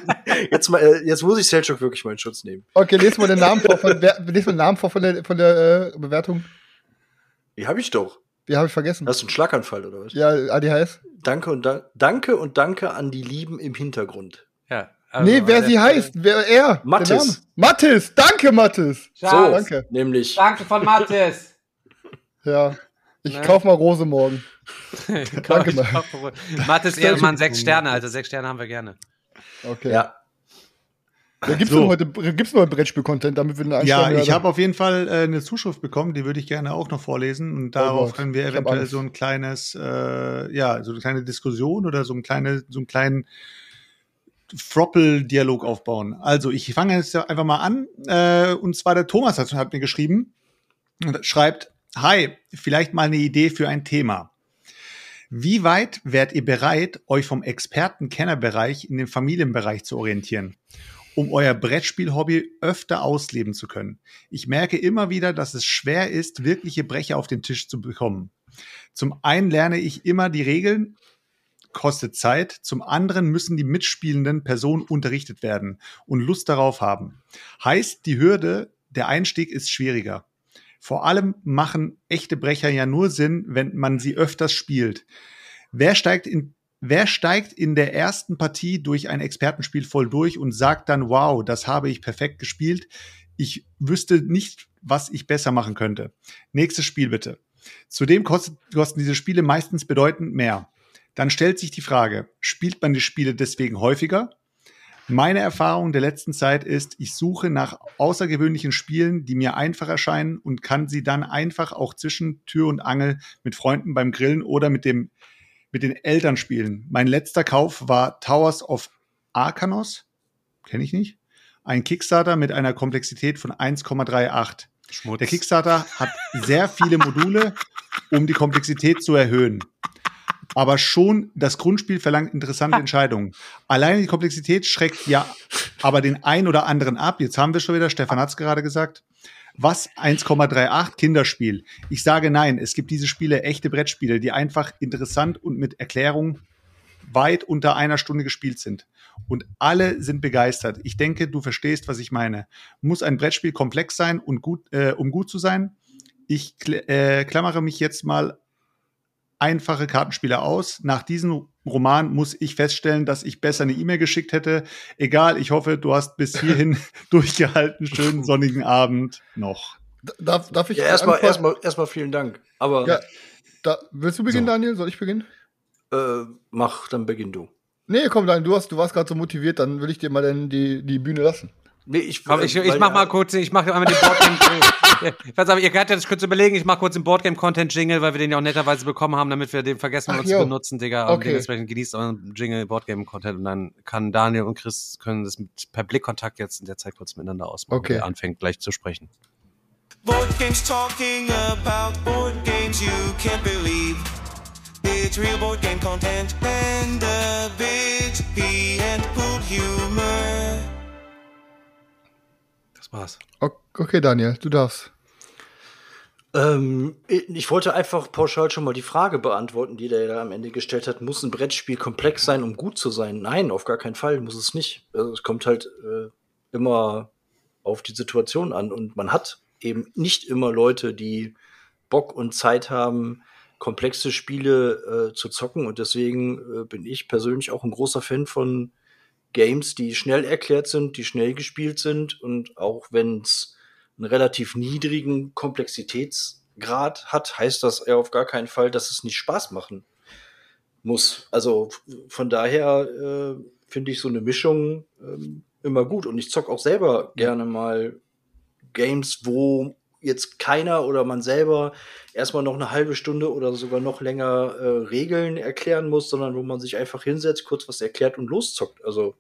Jetzt, mal, äh, jetzt muss ich Selchuk wirklich mal in Schutz nehmen. Okay, lest mal den Namen vor von, lest mal den Namen vor von der, von der äh, Bewertung. Die habe ich doch. Die habe ich vergessen. Hast du einen Schlaganfall oder was? Ja, ADHS. Danke und da danke und danke an die Lieben im Hintergrund. Ja, also nee, wer sie der heißt, wer er. Name. Mathis, danke Mathis. So, danke. nämlich. Danke von Mathis. Ja. Ich Ne? kauf mal Rose morgen. Danke, Mann. Mathis Ehrenmann, sechs Sterne, Alter. Sechs Sterne haben wir gerne. Okay. Ja. Ja, gibt's So. denn heute gibt's noch Brettspiel-Content, damit wir eine Ja, Einstellung ich habe auf jeden Fall äh, eine Zuschrift bekommen, die würde ich gerne auch noch vorlesen. Und darauf Gott, können wir eventuell so ein kleines, äh, ja, so eine kleine Diskussion oder so, ein kleine, so einen kleinen Froppel-Dialog aufbauen. Also, ich fange jetzt einfach mal an. Äh, und zwar der Thomas hat, hat mir geschrieben und schreibt, Hi, vielleicht mal eine Idee für ein Thema. Wie weit wärt ihr bereit, euch vom Experten-Kennerbereich in den Familienbereich zu orientieren? Um euer Brettspiel-Hobby öfter ausleben zu können. Ich merke immer wieder, dass es schwer ist, wirkliche Brecher auf den Tisch zu bekommen. Zum einen lerne ich immer die Regeln, kostet Zeit. Zum anderen müssen die mitspielenden Personen unterrichtet werden und Lust darauf haben. Heißt, die Hürde, der Einstieg ist schwieriger. Vor allem machen echte Brecher ja nur Sinn, wenn man sie öfters spielt. Wer steigt in Wer steigt in der ersten Partie durch ein Expertenspiel voll durch und sagt dann, wow, das habe ich perfekt gespielt. Ich wüsste nicht, was ich besser machen könnte. Nächstes Spiel bitte. Zudem kosten diese Spiele meistens bedeutend mehr. Dann stellt sich die Frage, spielt man die Spiele deswegen häufiger? Meine Erfahrung der letzten Zeit ist, ich suche nach außergewöhnlichen Spielen, die mir einfach erscheinen und kann sie dann einfach auch zwischen Tür und Angel mit Freunden beim Grillen oder mit dem mit den Eltern spielen. Mein letzter Kauf war Towers of Arcanos. Kenne ich nicht. Ein Kickstarter mit einer Komplexität von 1,38. Schmutz. Der Kickstarter hat sehr viele Module, um die Komplexität zu erhöhen. Aber schon das Grundspiel verlangt interessante Entscheidungen. Alleine die Komplexität schreckt ja aber den einen oder anderen ab. Jetzt haben wir schon wieder, Stefan hat es gerade gesagt. Was 1,38 Kinderspiel? Ich sage nein, es gibt diese Spiele, echte Brettspiele, die einfach interessant und mit Erklärung weit unter einer Stunde gespielt sind. Und alle sind begeistert. Ich denke, du verstehst, was ich meine. Muss ein Brettspiel komplex sein, und gut, äh, um gut zu sein? Ich kl äh, klammere mich jetzt mal einfache Kartenspiele aus. Nach diesem Roman muss ich feststellen, dass ich besser eine E-Mail geschickt hätte. Egal, ich hoffe, du hast bis hierhin durchgehalten. Schönen sonnigen Abend noch. Darf, darf ich Ja, erstmal erstmal erstmal vielen Dank. Aber Ja. Da, willst du beginnen, So. Daniel? Soll ich beginnen? äh, mach, dann beginn du. Nee, komm, Daniel, du, hast, du warst gerade so motiviert, dann will ich dir mal dann die, die Bühne lassen. Nee, ich, Komm, ich, ich weil- mach mal kurz, ich mach einmal den Boardgame. ich weiß aber, ihr könnt jetzt kurz überlegen, ich mach kurz den Boardgame-Content-Jingle, weil wir den ja auch netterweise bekommen haben, damit wir den vergessen Ach, uns jo. zu benutzen, Digga. Und Okay. dementsprechend genießt euren Jingle, Boardgame-Content und dann kann Daniel und Chris können das mit, per Blickkontakt jetzt in der Zeit kurz miteinander ausmachen, Okay. wer anfängt gleich zu sprechen. Board games talking about board games you can't believe. It's real board game content and a bit pee and poop humor. Das war's. Okay, Daniel, du darfst. Ähm, ich wollte einfach pauschal schon mal die Frage beantworten, die der da am Ende gestellt hat. Muss ein Brettspiel komplex sein, um gut zu sein? Nein, auf gar keinen Fall muss es nicht. Also es kommt halt äh, immer auf die Situation an und man hat eben nicht immer Leute, die Bock und Zeit haben, komplexe Spiele äh, zu zocken und deswegen äh, bin ich persönlich auch ein großer Fan von Games, die schnell erklärt sind, die schnell gespielt sind und auch wenn es einen relativ niedrigen Komplexitätsgrad hat, heißt das ja auf gar keinen Fall, dass es nicht Spaß machen muss. Also von daher äh, finde ich so eine Mischung ähm, immer gut und ich zock auch selber gerne mal Games, wo jetzt keiner oder man selber erstmal noch eine halbe Stunde oder sogar noch länger äh, Regeln erklären muss, sondern wo man sich einfach hinsetzt, kurz was erklärt und loszockt. Also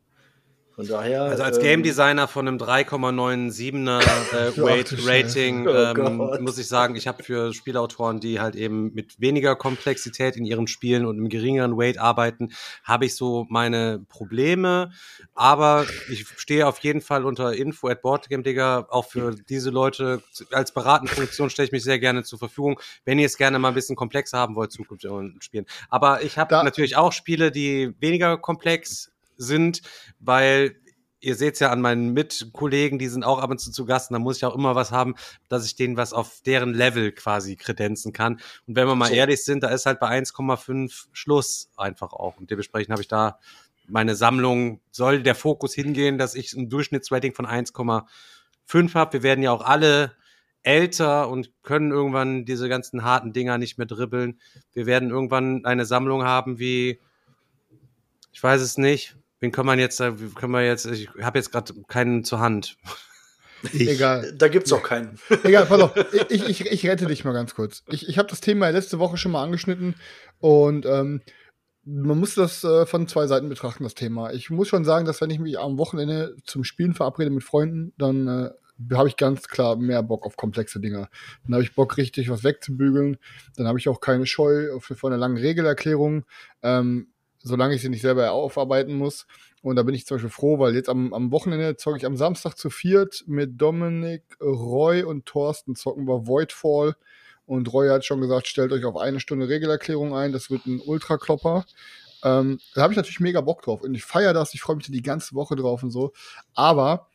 von daher. Also als ähm, Game Designer von einem 3,97er äh, Weight. Rating Oh ähm, muss ich sagen, ich habe für Spielautoren, die halt eben mit weniger Komplexität in ihren Spielen und einem geringeren Weight arbeiten, habe ich so meine Probleme. Aber ich stehe auf jeden Fall unter Info at Boardgame Digger. Auch für diese Leute als beratende Funktion stelle ich mich sehr gerne zur Verfügung, wenn ihr es gerne mal ein bisschen komplexer haben wollt, zukünftig und spielen. Aber ich habe natürlich auch Spiele, die weniger komplex sind, weil ihr seht ja an meinen Mitkollegen, die sind auch ab und zu zu Gast, und da muss ich auch immer was haben, dass ich denen was auf deren Level quasi kredenzen kann. Und wenn wir mal So. ehrlich sind, da ist halt bei 1,5 Schluss einfach auch. Und dementsprechend habe ich da meine Sammlung, soll der Fokus hingehen, dass ich ein Durchschnittsrating von 1,5 habe. Wir werden ja auch alle älter und können irgendwann diese ganzen harten Dinger nicht mehr dribbeln. Wir werden irgendwann eine Sammlung haben wie, ich weiß es nicht, wen kann man jetzt, wie können wir jetzt, ich habe jetzt gerade keinen zur Hand. Egal. Da gibt's auch keinen. Egal, pass auf. Ich, ich, ich rette dich mal ganz kurz. Ich, ich habe das Thema ja letzte Woche schon mal angeschnitten und ähm, man muss das äh, von zwei Seiten betrachten, das Thema. Ich muss schon sagen, dass wenn ich mich am Wochenende zum Spielen verabrede mit Freunden, dann äh, habe ich ganz klar mehr Bock auf komplexe Dinger. Dann habe ich Bock, richtig was wegzubügeln. Dann habe ich auch keine Scheu für, vor einer langen Regelerklärung, ähm, solange ich sie nicht selber aufarbeiten muss. Und da bin ich zum Beispiel froh, weil jetzt am, am Wochenende zocke ich am Samstag zu viert mit Dominik, Roy und Thorsten zocken wir Voidfall. Und Roy hat schon gesagt, stellt euch auf eine Stunde Regelerklärung ein. Das wird ein Ultraklopper. Ähm, da habe ich natürlich mega Bock drauf. Und ich feiere das, ich freue mich die ganze Woche drauf und so. Aber,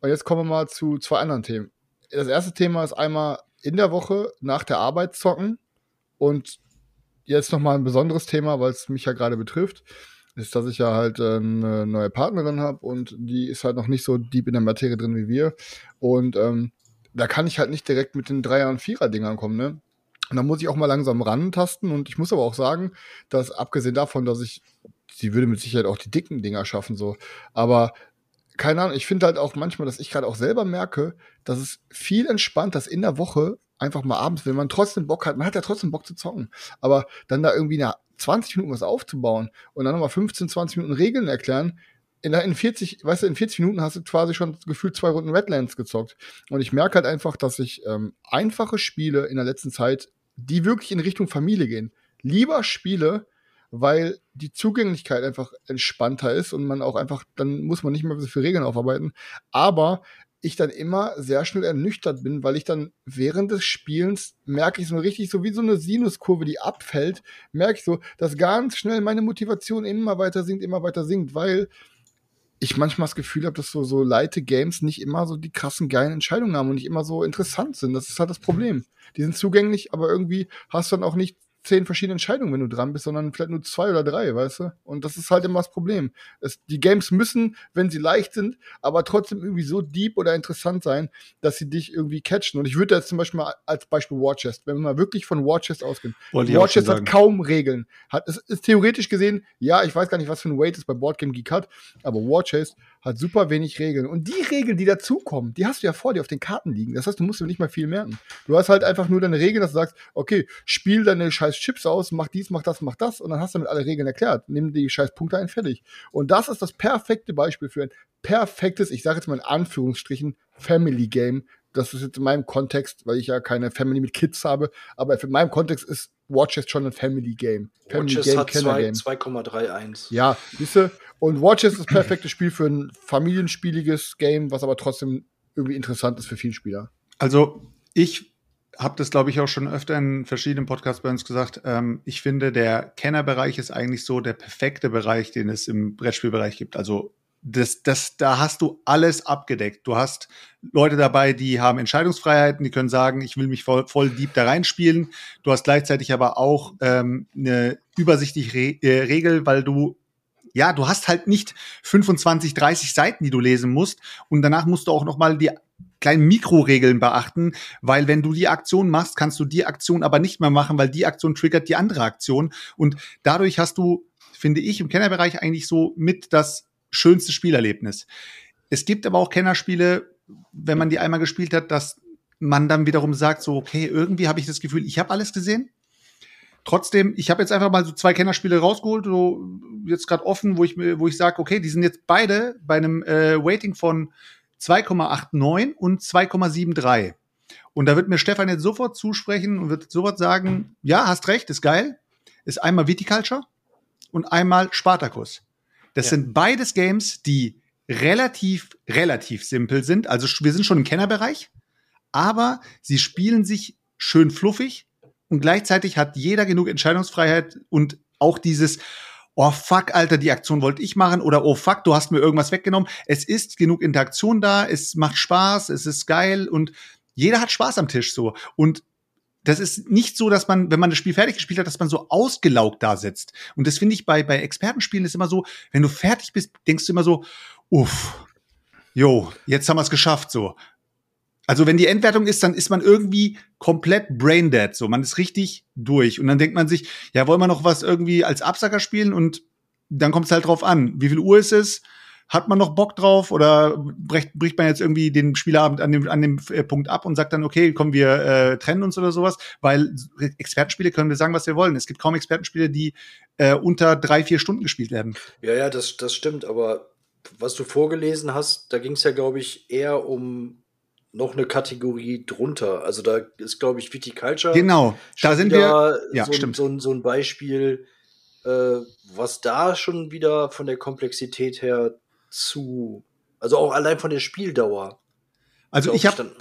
und jetzt kommen wir mal zu zwei anderen Themen. Das erste Thema ist einmal in der Woche nach der Arbeit zocken. Und jetzt nochmal ein besonderes Thema, weil es mich ja gerade betrifft, ist, dass ich ja halt äh, eine neue Partnerin habe und die ist halt noch nicht so deep in der Materie drin wie wir. Und ähm, da kann ich halt nicht direkt mit den Dreier- und Vierer-Dingern kommen, ne? Und da muss ich auch mal langsam rantasten. Und ich muss aber auch sagen, dass abgesehen davon, dass ich, sie würde mit Sicherheit auch die dicken Dinger schaffen, so. Aber keine Ahnung, ich finde halt auch manchmal, dass ich gerade auch selber merke, dass es viel entspannter ist in der Woche, einfach mal abends, wenn man trotzdem Bock hat, man hat ja trotzdem Bock zu zocken, aber dann da irgendwie nach 20 Minuten was aufzubauen und dann nochmal 15, 20 Minuten Regeln erklären, in, in 40, weißt du, in 40 Minuten hast du quasi schon gefühlt zwei Runden Redlands gezockt. Und ich merke halt einfach, dass ich ähm, einfache Spiele in der letzten Zeit, die wirklich in Richtung Familie gehen, lieber spiele, weil die Zugänglichkeit einfach entspannter ist und man auch einfach, dann muss man nicht mehr so viele Regeln aufarbeiten. Aber ich dann immer sehr schnell ernüchtert bin, weil ich dann während des Spielens merke ich so richtig, so wie so eine Sinuskurve, die abfällt, merke ich so, dass ganz schnell meine Motivation immer weiter sinkt, immer weiter sinkt, weil ich manchmal das Gefühl habe, dass so, so leite Games nicht immer so die krassen geilen Entscheidungen haben und nicht immer so interessant sind. Das ist halt das Problem. Die sind zugänglich, aber irgendwie hast du dann auch nicht zehn verschiedene Entscheidungen, wenn du dran bist, sondern vielleicht nur zwei oder drei, weißt du? Und das ist halt immer das Problem. Es, die Games müssen, wenn sie leicht sind, aber trotzdem irgendwie so deep oder interessant sein, dass sie dich irgendwie catchen. Und ich würde jetzt zum Beispiel mal als Beispiel Warchest, wenn wir mal wirklich von Warchest ausgehen. Warchest hat kaum Regeln. Hat, es ist theoretisch gesehen, ja, ich weiß gar nicht, was für ein Weight es bei Boardgame Geek hat, aber Warchest hat super wenig Regeln. Und die Regeln, die dazukommen, die hast du ja vor dir auf den Karten liegen. Das heißt, du musst dir nicht mal viel merken. Du hast halt einfach nur deine Regeln, dass du sagst, okay, spiel deine scheiß Chips aus, mach dies, mach das, mach das, und dann hast du damit alle Regeln erklärt. Nimm die scheiß Punkte ein, fertig. Und das ist das perfekte Beispiel für ein perfektes, ich sage jetzt mal in Anführungsstrichen, Family Game. Das ist jetzt in meinem Kontext, weil ich ja keine Family mit Kids habe, aber in meinem Kontext ist Watchest schon ein Family Game. Family Watches hat Game. 2,31. Ja, siehste, und Watches ist das perfekte Spiel für ein familienspieliges Game, was aber trotzdem irgendwie interessant ist für viele Spieler. Also ich habe das, glaube ich, auch schon öfter in verschiedenen Podcasts bei uns gesagt. Ähm, ich finde, der Kennerbereich ist eigentlich so der perfekte Bereich, den es im Brettspielbereich gibt. Also das, das, da hast du alles abgedeckt. Du hast Leute dabei, die haben Entscheidungsfreiheiten, die können sagen, ich will mich voll, voll deep da reinspielen. Du hast gleichzeitig aber auch ähm, eine übersichtliche Re äh, Regel, weil du ja, du hast halt nicht 25, 30 Seiten, die du lesen musst und danach musst du auch noch mal die kleinen Mikroregeln beachten, weil wenn du die Aktion machst, kannst du die Aktion aber nicht mehr machen, weil die Aktion triggert die andere Aktion und dadurch hast du, finde ich, im Kennerbereich eigentlich so mit das schönste Spielerlebnis. Es gibt aber auch Kennerspiele, wenn man die einmal gespielt hat, dass man dann wiederum sagt, so, okay, irgendwie habe ich das Gefühl, ich habe alles gesehen. Trotzdem, ich habe jetzt einfach mal so zwei Kennerspiele rausgeholt, so jetzt gerade offen, wo ich wo ich sage, okay, die sind jetzt beide bei einem äh, Rating von 2,89 und 2,73. Und da wird mir Stefan jetzt sofort zusprechen und wird sofort sagen, ja, hast recht, ist geil. Ist einmal Viticulture und einmal Spartacus. Das Ja. sind beides Games, die relativ, relativ simpel sind. Also wir sind schon im Kennerbereich, aber sie spielen sich schön fluffig und gleichzeitig hat jeder genug Entscheidungsfreiheit und auch dieses, oh fuck, Alter, die Aktion wollte ich machen oder oh fuck, du hast mir irgendwas weggenommen. Es ist genug Interaktion da, es macht Spaß, es ist geil und jeder hat Spaß am Tisch so. Und das ist nicht so, dass man, wenn man das Spiel fertig gespielt hat, dass man so ausgelaugt da sitzt. Und das finde ich bei, bei Expertenspielen ist immer so, wenn du fertig bist, denkst du immer so, uff, jo, jetzt haben wir es geschafft, so. Also wenn die Endwertung ist, dann ist man irgendwie komplett braindead, so. Man ist richtig durch. Und dann denkt man sich, ja, wollen wir noch was irgendwie als Absacker spielen? Und dann kommt es halt drauf an, wie viel Uhr ist es? Hat man noch Bock drauf oder bricht, bricht man jetzt irgendwie den Spielabend an dem, an dem äh, Punkt ab und sagt dann, okay, komm, wir äh, trennen uns oder sowas? Weil Expertenspiele können wir sagen, was wir wollen. Es gibt kaum Expertenspiele, die äh, unter drei, vier Stunden gespielt werden. Ja, ja, das, das stimmt, aber was du vorgelesen hast, da ging es ja, glaube ich, eher um noch eine Kategorie drunter. Also da ist, glaube ich, Viticulture. Genau, da sind wir. Ja, so, ein- stimmt. So, ein- so ein Beispiel, äh, was da schon wieder von der Komplexität her zu, also auch allein von der Spieldauer. Also ich habe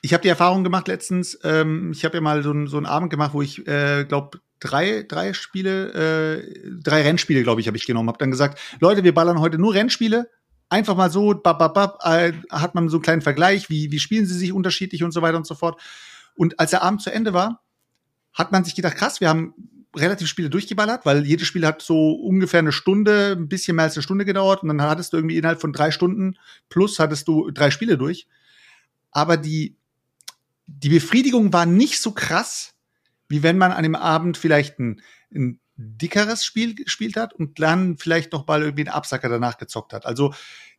ich habe die Erfahrung gemacht letztens, ähm, ich habe ja mal so, ein, so einen Abend gemacht, wo ich äh, glaube drei, drei Spiele, äh, drei Rennspiele, glaube ich, habe ich genommen. Habe dann gesagt, Leute, wir ballern heute nur Rennspiele. Einfach mal so, bab, bab, bab, äh, hat man so einen kleinen Vergleich, wie, wie spielen sie sich unterschiedlich und so weiter und so fort. Und als der Abend zu Ende war, hat man sich gedacht, krass, wir haben relativ Spiele durchgeballert, weil jedes Spiel hat so ungefähr eine Stunde, ein bisschen mehr als eine Stunde gedauert und dann hattest du irgendwie innerhalb von drei Stunden plus hattest du drei Spiele durch. Aber die, die Befriedigung war nicht so krass, wie wenn man an dem Abend vielleicht ein, ein dickeres Spiel gespielt hat und dann vielleicht noch mal irgendwie einen Absacker danach gezockt hat. Also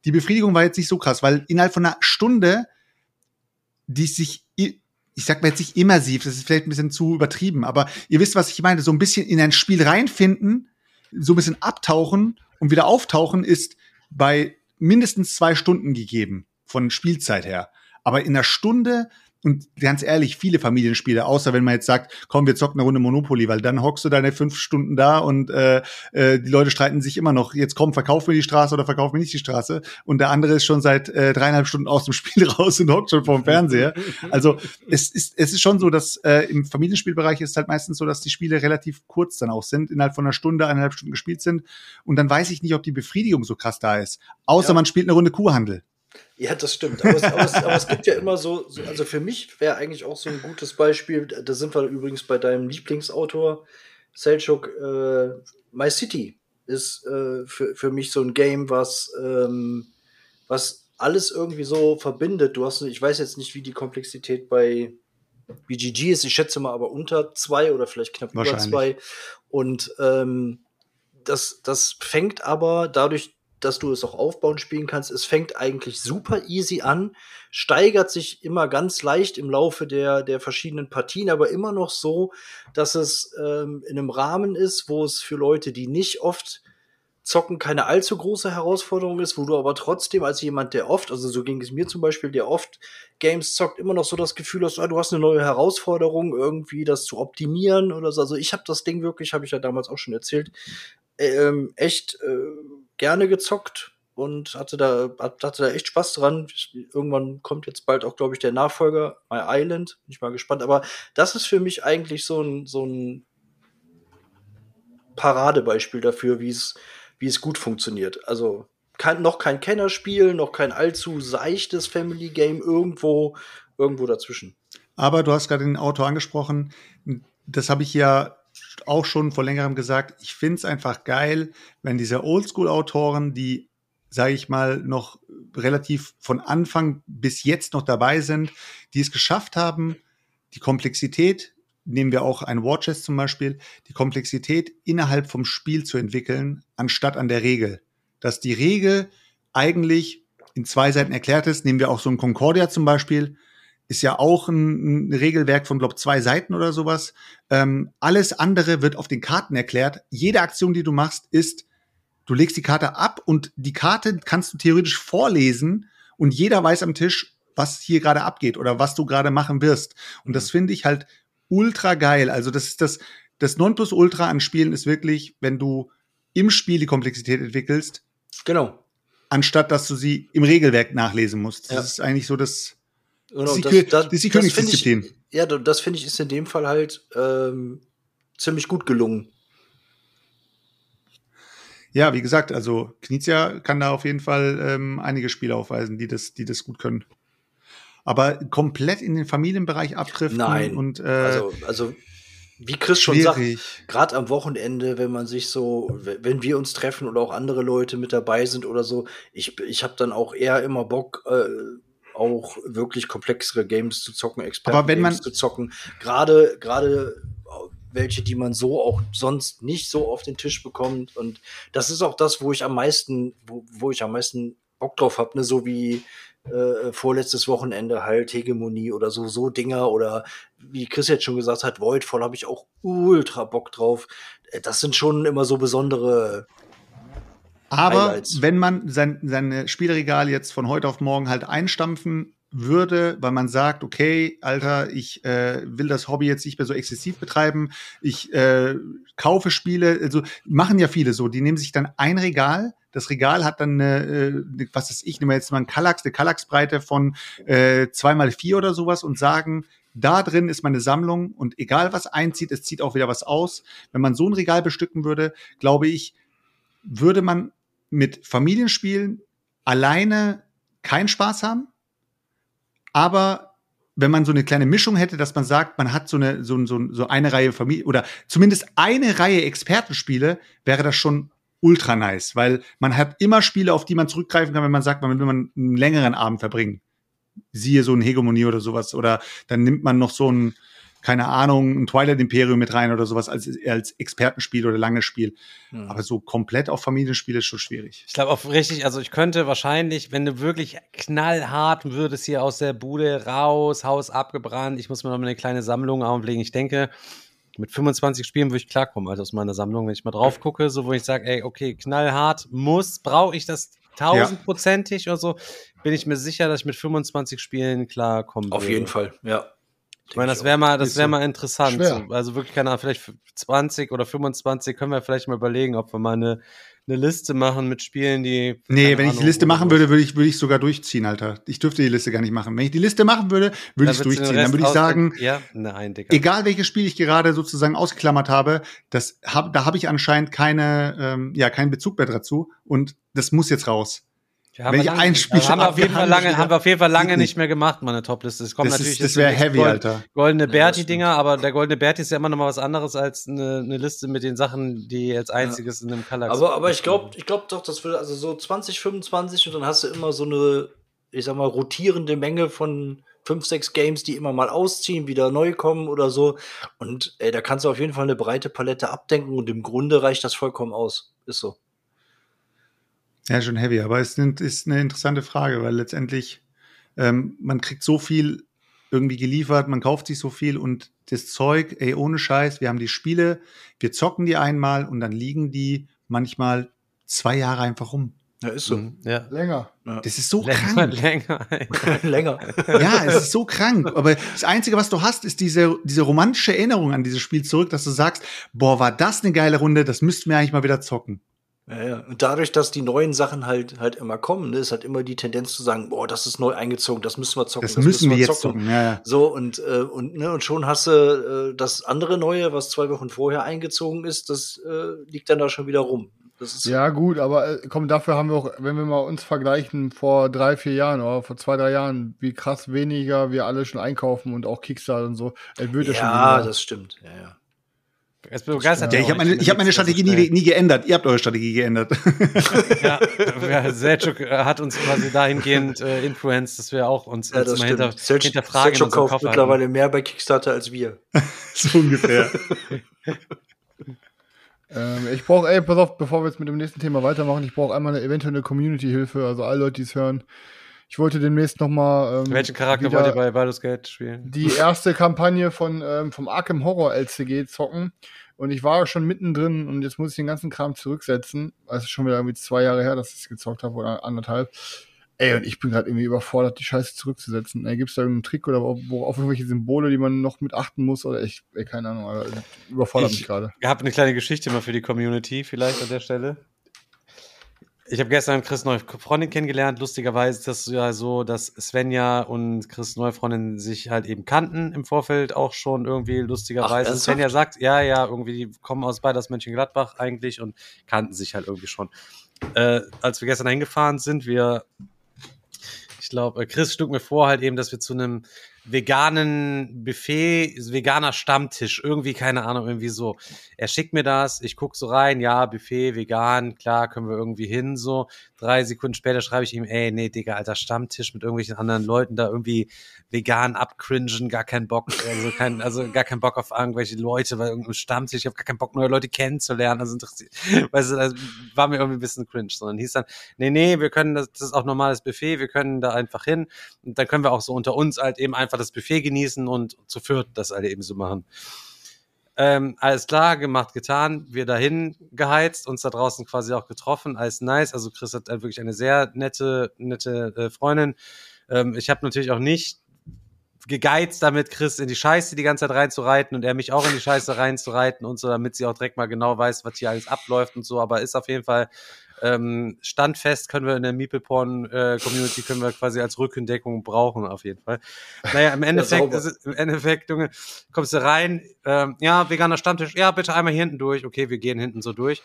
die Befriedigung war jetzt nicht so krass, weil innerhalb von einer Stunde, die sich, ich sag mal jetzt nicht immersiv, das ist vielleicht ein bisschen zu übertrieben, aber ihr wisst, was ich meine, so ein bisschen in ein Spiel reinfinden, so ein bisschen abtauchen und wieder auftauchen ist bei mindestens zwei Stunden gegeben von Spielzeit her. Aber in einer Stunde und ganz ehrlich, viele Familienspiele, außer wenn man jetzt sagt, komm, wir zocken eine Runde Monopoly, weil dann hockst du deine fünf Stunden da und äh, äh, die Leute streiten sich immer noch, jetzt komm, verkauf mir die Straße oder verkauf mir nicht die Straße. Und der andere ist schon seit äh, dreieinhalb Stunden aus dem Spiel raus und hockt schon vorm Fernseher. Also es ist, es ist schon so, dass äh, im Familienspielbereich ist es halt meistens so, dass die Spiele relativ kurz dann auch sind, innerhalb von einer Stunde, eineinhalb Stunden gespielt sind. Und dann weiß ich nicht, ob die Befriedigung so krass da ist. Außer Ja. man spielt eine Runde Kuhhandel. Ja, das stimmt. Aber es, aber es, aber es gibt ja immer so, so also für mich wäre eigentlich auch so ein gutes Beispiel, da sind wir übrigens bei deinem Lieblingsautor, Selchuk, äh, My City ist äh, für, für mich so ein Game, was, ähm, was alles irgendwie so verbindet. Du hast, ich weiß jetzt nicht, wie die Komplexität bei BGG ist, ich schätze mal aber unter zwei oder vielleicht knapp über zwei. Und ähm, das, das fängt aber dadurch, dass du es auch aufbauen spielen kannst, es fängt eigentlich super easy an, steigert sich immer ganz leicht im Laufe der, der verschiedenen Partien, aber immer noch so, dass es ähm, in einem Rahmen ist, wo es für Leute, die nicht oft zocken, keine allzu große Herausforderung ist, wo du aber trotzdem als jemand, der oft, also so ging es mir zum Beispiel, der oft Games zockt, immer noch so das Gefühl hast, ah, du hast eine neue Herausforderung, irgendwie das zu optimieren oder so. Also ich habe das Ding wirklich, habe ich ja damals auch schon erzählt, ähm, echt äh, gerne gezockt und hatte da, hat- hatte da echt Spaß dran. Irgendwann kommt jetzt bald auch, glaube ich, der Nachfolger, My Island. Bin ich mal gespannt. Aber das ist für mich eigentlich so ein, so ein Paradebeispiel dafür, wie es, wie es gut funktioniert. Also kein, noch kein Kennerspiel, noch kein allzu seichtes Family Game, irgendwo, irgendwo dazwischen. Aber du hast gerade den Autor angesprochen. Das habe ich ja auch schon vor längerem gesagt. Ich finde es einfach geil, wenn diese Oldschool-Autoren, die, sage ich mal, noch relativ von Anfang bis jetzt noch dabei sind, die es geschafft haben, die Komplexität, nehmen wir auch ein Watches zum Beispiel, die Komplexität innerhalb vom Spiel zu entwickeln, anstatt an der Regel. Dass die Regel eigentlich in zwei Seiten erklärt ist, nehmen wir auch so ein Concordia zum Beispiel, ist ja auch ein, ein Regelwerk von, glaub, zwei Seiten oder sowas. Ähm, alles andere wird auf den Karten erklärt. Jede Aktion, die du machst, ist, du legst die Karte ab und die Karte kannst du theoretisch vorlesen und jeder weiß am Tisch, was hier gerade abgeht oder was du gerade machen wirst. Und das finde ich halt ultra geil. Also das ist das, das Nonplusultra an Spielen ist wirklich, wenn du im Spiel die Komplexität entwickelst, Genau. anstatt dass du sie im Regelwerk nachlesen musst. Das Ja. ist eigentlich so das, Genau, das, Kö- das ist die ich-. Ja, da- das finde ich ist in dem Fall halt ähm, ziemlich gut gelungen. Ja, wie gesagt, also Knizia kann da auf jeden Fall ähm, einige Spiele aufweisen, die das, die das gut können. Aber komplett in den Familienbereich abtrifft Nein. und äh, Also, also wie Chris schon sagt, schwierig. gerade am Wochenende, wenn man sich so, wenn wir uns treffen oder auch andere Leute mit dabei sind oder so, ich, ich habe dann auch eher immer Bock, äh, auch wirklich komplexere Games zu zocken, Experten-Games zu zocken. Gerade, gerade welche, die man so auch sonst nicht so auf den Tisch bekommt. Und das ist auch das, wo ich am meisten, wo, wo ich am meisten Bock drauf habe, ne? so wie äh, vorletztes Wochenende halt Hegemonie oder so, so Dinger oder wie Chris jetzt schon gesagt hat, Voidfall habe ich auch ultra Bock drauf. Äh, Das sind schon immer so besondere. Aber Highlights. wenn man sein, seine Spielregale jetzt von heute auf morgen halt einstampfen würde, weil man sagt, okay, Alter, ich äh, will das Hobby jetzt nicht mehr so exzessiv betreiben, ich äh, kaufe Spiele, also machen ja viele so, die nehmen sich dann ein Regal, das Regal hat dann eine, äh, was weiß ich, nehmen wir jetzt mal einen Kallax, eine Kallax-Breite von äh, zwei mal vier oder sowas und sagen, da drin ist meine Sammlung und egal was einzieht, es zieht auch wieder was aus. Wenn man so ein Regal bestücken würde, glaube ich, würde man mit Familienspielen alleine keinen Spaß haben. Aber wenn man so eine kleine Mischung hätte, dass man sagt, man hat so eine, so, so, so eine Reihe Familie oder zumindest eine Reihe Expertenspiele, wäre das schon ultra nice, weil man hat immer Spiele, auf die man zurückgreifen kann, wenn man sagt, man will man einen längeren Abend verbringen. Siehe so ein Hegemonie oder sowas. Oder dann nimmt man noch so ein, keine Ahnung, ein Twilight Imperium mit rein oder sowas als, als Expertenspiel oder langes Spiel. Hm. Aber so komplett auf Familienspiele ist schon schwierig. Ich glaube auch richtig, also ich könnte wahrscheinlich, wenn du wirklich knallhart würdest hier aus der Bude raus, Haus abgebrannt, ich muss mir noch mal eine kleine Sammlung auflegen. Ich denke, mit 25 Spielen würde ich klarkommen, also aus meiner Sammlung, wenn ich mal drauf gucke, so wo ich sage, ey, okay, knallhart muss, brauche ich das tausendprozentig oder so, bin ich mir sicher, dass ich mit 25 Spielen klarkommen Auf würde. jeden Fall, ja. Ich meine, das wäre mal, das wäre mal interessant. Schwer. So, also wirklich, keine Ahnung, vielleicht für 20 oder 25 können wir vielleicht mal überlegen, ob wir mal eine, eine Liste machen mit Spielen, die. Nee, wenn ich die Ahnung, Liste machen würde, würde ich, würde ich sogar durchziehen, Alter. Ich dürfte die Liste gar nicht machen. Wenn ich die Liste machen würde, würde ich es durchziehen. Dann würde ich sagen, Ja, nein, Digga. egal welches Spiel ich gerade sozusagen ausgeklammert habe, das hab, da habe ich anscheinend keine, ähm, ja, keinen Bezug mehr dazu und das muss jetzt raus. Haben wenn wir ich lange- ein Spiel haben wir auf jeden Fall lange, habe, haben wir auf jeden Fall lange nicht mehr gemacht, meine Topliste. Es kommt Das, natürlich ist, das wäre heavy, Gold- Alter. Goldene Ja, Berti-Dinger, aber der Goldene Berti ist ja immer noch mal was anderes als eine, eine Liste mit den Sachen, die als einziges in einem Kallax. Aber, aber ich glaube ich glaub doch, das würde also so 20, 25 und dann hast du immer so eine, ich sag mal, rotierende Menge von fünf, sechs Games, die immer mal ausziehen, wieder neu kommen oder so. Und ey, da kannst du auf jeden Fall eine breite Palette abdenken und im Grunde reicht das vollkommen aus. Ist so. Ja, schon heavy, aber es ist eine interessante Frage, weil letztendlich ähm, man kriegt so viel irgendwie geliefert, man kauft sich so viel und das Zeug, ey, ohne Scheiß, wir haben die Spiele, wir zocken die einmal und dann liegen die manchmal zwei Jahre einfach rum. Ja, ist so. Mhm, ja. Länger. Das ist so Länger, krank. länger. Länger. Ja, es ist so krank. Aber das Einzige, was du hast, ist diese, diese romantische Erinnerung an dieses Spiel zurück, dass du sagst, boah, war das eine geile Runde, das müssten wir eigentlich mal wieder zocken. Ja, ja. Und dadurch, dass die neuen Sachen halt halt immer kommen, ne, ist halt immer die Tendenz zu sagen, boah, das ist neu eingezogen, das müssen wir zocken. Das, müssen wir jetzt zocken. Ja, ja. So, und, äh, und, ne, und schon hast du äh, das andere Neue, was zwei Wochen vorher eingezogen ist, das äh, liegt dann da schon wieder rum. Das ist Ja, gut, aber äh, komm, dafür haben wir auch, wenn wir mal uns vergleichen vor drei, vier Jahren oder vor zwei, drei Jahren, wie krass weniger wir alle schon einkaufen und auch Kickstarter und so, es wird ja, schon ja, das stimmt. Ja, ja. Es begeistert Ja, ich habe meine, ich hab meine Strategie nie, nie geändert. Ihr habt eure Strategie geändert. Ja, ja Selchuk äh, hat uns quasi dahingehend äh, influenced, dass wir auch uns, Ja, das hinter, Selch- hinterfragen. in Selchuk kauft Koffer mittlerweile mehr bei Kickstarter als wir. so ungefähr. Ähm, ich brauche, ey, pass auf, bevor wir jetzt mit dem nächsten Thema weitermachen, ich brauche einmal eine eventuelle Community-Hilfe, also alle Leute, die es hören. Ich wollte demnächst noch mal ähm, Welchen Charakter wollt ihr bei Baldur's Gate spielen? die erste Kampagne von ähm, vom Arkham Horror LCG zocken und ich war schon mittendrin und jetzt muss ich den ganzen Kram zurücksetzen. Also schon wieder irgendwie zwei Jahre her, dass ich es gezockt habe oder anderthalb. Ey, und ich bin gerade irgendwie überfordert, die Scheiße zurückzusetzen. Ey, gibt's da irgendeinen Trick oder wo, auf irgendwelche Symbole, die man noch mit achten muss oder ich, ey, keine Ahnung, aber überfordert Ich- mich gerade. Ich habe eine kleine Geschichte mal für die Community, vielleicht an der Stelle. Ich habe gestern Chris neue Freundin kennengelernt. Lustigerweise ist das ja so, dass Svenja und Chris neue Freundin sich halt eben kannten im Vorfeld auch schon irgendwie lustigerweise. Ach? Svenja sagt, ja, ja, irgendwie die kommen aus beide aus Mönchengladbach eigentlich und kannten sich halt irgendwie schon. Äh, als wir gestern hingefahren sind, wir, ich glaube, Chris schlug mir vor halt eben, dass wir zu einem veganen Buffet, veganer Stammtisch, irgendwie, keine Ahnung, irgendwie so. Er schickt mir das, ich guck so rein, ja, Buffet, vegan, klar, können wir irgendwie hin, so. Drei Sekunden später schreibe ich ihm, ey, nee, Digga, alter Stammtisch mit irgendwelchen anderen Leuten da irgendwie vegan abcringen, gar keinen Bock, also kein, also gar keinen Bock auf irgendwelche Leute, weil irgendein Stammtisch, ich habe gar keinen Bock, neue Leute kennenzulernen, also interessiert, weißt du, das war mir irgendwie ein bisschen cringe, sondern hieß dann, nee, nee, wir können, das, das ist auch normales Buffet, wir können da einfach hin und dann können wir auch so unter uns halt eben einfach das Buffet genießen und zu viert das halt eben so machen. Ähm, alles klar, gemacht, getan. Wir dahin geheizt, uns da draußen quasi auch getroffen. Alles nice. Also Chris hat halt wirklich eine sehr nette, nette äh, Freundin. Ähm, ich habe natürlich auch nicht gegeizt damit, Chris in die Scheiße die ganze Zeit reinzureiten und er mich auch in die Scheiße reinzureiten und so, damit sie auch direkt mal genau weiß, was hier alles abläuft und so. Aber ist auf jeden Fall ähm, standfest, können wir in der Meeple-Porn-Community, können wir quasi als Rückendeckung brauchen, auf jeden Fall. Naja, im Endeffekt, ist im Endeffekt, Junge, kommst du rein, ähm, ja, veganer Stammtisch, ja, bitte einmal hier hinten durch, okay, wir gehen hinten so durch.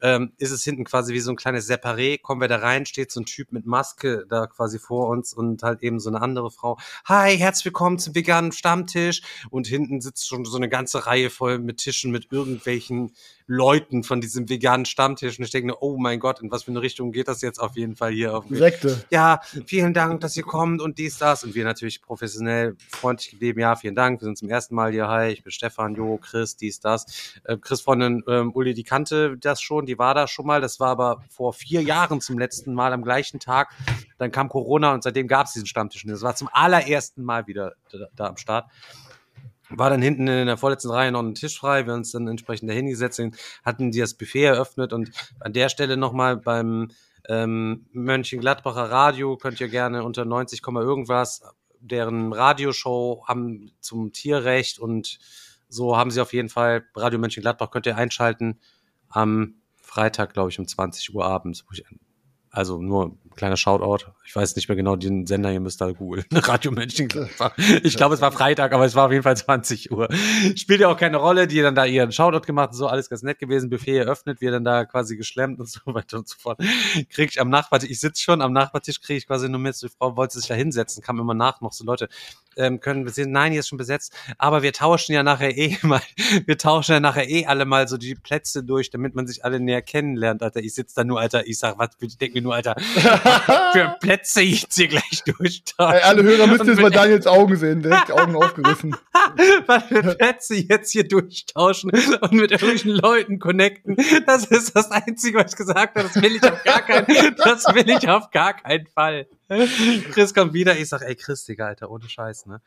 Ähm, ist es hinten quasi wie so ein kleines Separé, kommen wir da rein, steht so ein Typ mit Maske da quasi vor uns und halt eben so eine andere Frau. Hi, herzlich willkommen zum veganen Stammtisch. Und hinten sitzt schon so eine ganze Reihe voll mit Tischen mit irgendwelchen Leuten von diesem veganen Stammtisch. Und ich denke, oh mein Gott, in was für eine Richtung geht das jetzt auf jeden Fall hier auf Sekte. ja, vielen Dank, dass ihr kommt und dies, das. Und wir natürlich professionell freundlich geblieben. Ja, vielen Dank. Wir sind zum ersten Mal hier. Hi, ich bin Stefan, Jo, Chris, dies, das. Äh, Chris Freundin ähm, Uli, die kannte das schon, die war da schon mal. Das war aber vor vier Jahren zum letzten Mal am gleichen Tag. Dann kam Corona und seitdem gab es diesen Stammtisch. Das war zum allerersten Mal wieder da, da am Start. War dann hinten in der vorletzten Reihe noch ein Tisch frei, wir uns dann entsprechend dahin gesetzt, hatten die das Buffet eröffnet und an der Stelle nochmal beim ähm, Mönchengladbacher Radio könnt ihr gerne unter 90, Komma irgendwas deren Radioshow haben zum Tierrecht und so haben sie auf jeden Fall Radio Mönchengladbach könnt ihr einschalten am Freitag, glaube ich, um 20 Uhr abends. Wo ich, also nur kleiner Shoutout. Ich weiß nicht mehr genau den Sender, ihr müsst da googeln. Radio Mönchengladbach. Ich glaube, es war Freitag, aber es war auf jeden Fall 20 Uhr. Spielt ja auch keine Rolle, die dann da ihren Shoutout gemacht und so, alles ganz nett gewesen. Buffet eröffnet, wir dann da quasi geschlemmt und so weiter und so fort. Krieg ich am Nachbartisch, ich sitze schon am Nachbartisch, kriege ich quasi nur mit, die Frau wollte sich da hinsetzen, kam immer nach noch so, Leute, ähm, können wir sehen, nein, hier ist schon besetzt, aber wir tauschen ja nachher eh mal, wir tauschen ja nachher eh alle mal so die Plätze durch, damit man sich alle näher kennenlernt, Alter. Ich sitze da nur, Alter, ich sag, was, ich denke mir nur, Alter, für Plätze ich jetzt hier gleich durchtauschen. Ey, alle Hörer müssen Und jetzt mal Daniels Augen sehen, direkt die Augen aufgerissen. was für Plätze jetzt hier durchtauschen und mit irgendwelchen Leuten connecten. Das ist das Einzige, was ich gesagt habe. Das will ich auf gar keinen, das will ich auf gar keinen Fall. Chris kommt wieder. Ich sag, ey, Chris, Digga, Alter, ohne Scheiß, ne?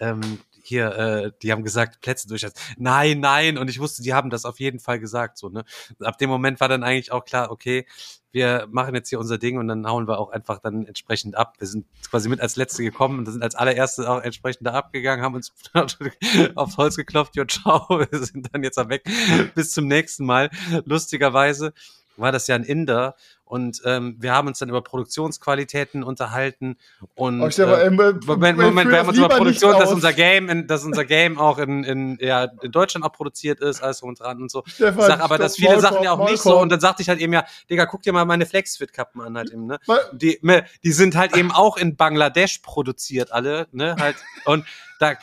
Ähm, hier, äh, die haben gesagt, Plätze durch. Nein, nein. Und ich wusste, die haben das auf jeden Fall gesagt, so, ne? Ab dem Moment war dann eigentlich auch klar, okay, wir machen jetzt hier unser Ding und dann hauen wir auch einfach dann entsprechend ab. Wir sind quasi mit als Letzte gekommen und sind als allererste auch entsprechend da abgegangen, haben uns aufs Holz geklopft, jo, ciao, wir sind dann jetzt weg. Bis zum nächsten Mal. Lustigerweise war das ja ein Inder und ähm, wir haben uns dann über Produktionsqualitäten unterhalten und Oh, äh, Moment, Moment, wir haben uns über Produktion, dass unser Game, in, dass unser Game auch in, in, ja, in Deutschland auch produziert ist, alles und dran und so. Stefan, Ich sag aber, dass viele Maulkorb, Sachen ja auch nicht so. Und dann sagte ich halt eben ja, Digga, guck dir mal meine Flexfit-Kappen an halt eben, ne? Die, me- die sind halt eben auch in Bangladesch produziert, alle, ne? Halt, und da,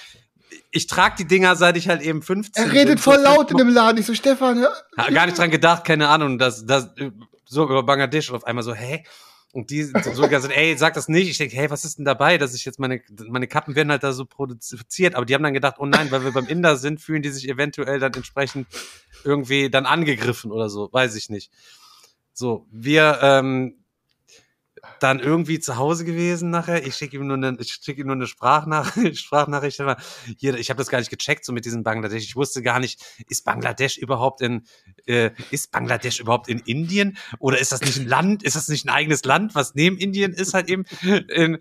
ich trage die Dinger, seit ich halt eben 15 Er redet bin. voll laut in dem Laden. Ich so, Stefan. Ha, gar nicht dran gedacht, keine Ahnung, dass, dass, so über Bangladesch und auf einmal so, hä? Und die so gesagt, ey, sag das nicht. Ich denke, hey, was ist denn dabei, dass ich jetzt meine, meine Kappen werden halt da so produziert. Aber die haben dann gedacht, oh nein, weil wir beim Inder sind, fühlen die sich eventuell dann entsprechend irgendwie dann angegriffen oder so, weiß ich nicht. So, wir, ähm, dann irgendwie zu Hause gewesen nachher. Ich schicke ihm nur eine, ich schicke ihm nur eine Sprachnachricht. Sprachnachricht. Hier, ich habe das gar nicht gecheckt so mit diesem Bangladesch. Ich wusste gar nicht, ist Bangladesch überhaupt in, äh, ist Bangladesch überhaupt in Indien oder ist das nicht ein Land? Ist das nicht ein eigenes Land, was neben Indien ist halt eben? In,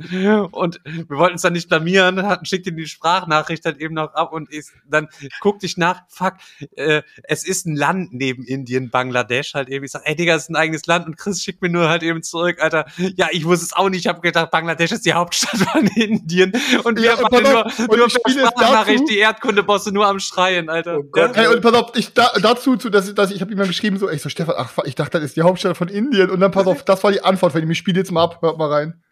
und wir wollten uns dann nicht blamieren, hatten schickt ihm die Sprachnachricht halt eben noch ab und ich, dann guckte ich nach, fuck, äh, es ist ein Land neben Indien, Bangladesch halt eben. Ich sag, ey Digga, es ist ein eigenes Land und Chris schickt mir nur halt eben zurück, Alter. Ja, ich wusste es auch nicht. Ich habe gedacht, Bangladesch ist die Hauptstadt von Indien und wir Ja, nur, auf, und nur ich per Sprachnachricht die Erdkundebosse nur am Schreien, Alter. Gott. Hey, und pass auf, ich da, dazu, zu, dass, ich- dass ich habe ihm mal geschrieben, so, ich so, Stefan, ach, ich dachte, das ist die Hauptstadt von Indien. Und dann pass auf, das war die Antwort von ihm. Ich spiele jetzt mal ab, hört mal rein.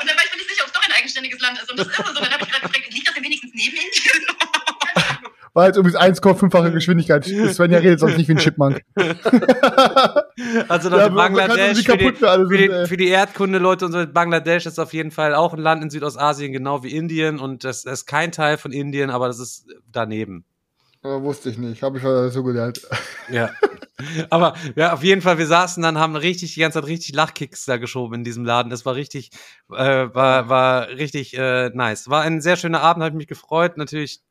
Und dann war ich mir nicht sicher, ob es doch ein eigenständiges Land ist. Und das ist es. Und dann habe ich gerade gefragt, liegt das denn wenigstens neben Indien? War jetzt übrigens 1,5-fache Geschwindigkeit. Svenja redet sonst nicht wie ein Chipmunk. Also noch Ja, Bangladesch für die, für, sind, die, für die Erdkunde-Leute und so, Bangladesch ist auf jeden Fall auch ein Land in Südostasien, genau wie Indien und das, das ist kein Teil von Indien, aber das ist daneben. Aber wusste ich nicht. Habe ich so gelernt. Ja. Aber ja, auf jeden Fall, wir saßen dann, haben richtig die ganze Zeit richtig Lachkicks da geschoben in diesem Laden. Das war richtig, äh, war, war richtig äh, nice. War ein sehr schöner Abend, habe ich mich gefreut. Natürlich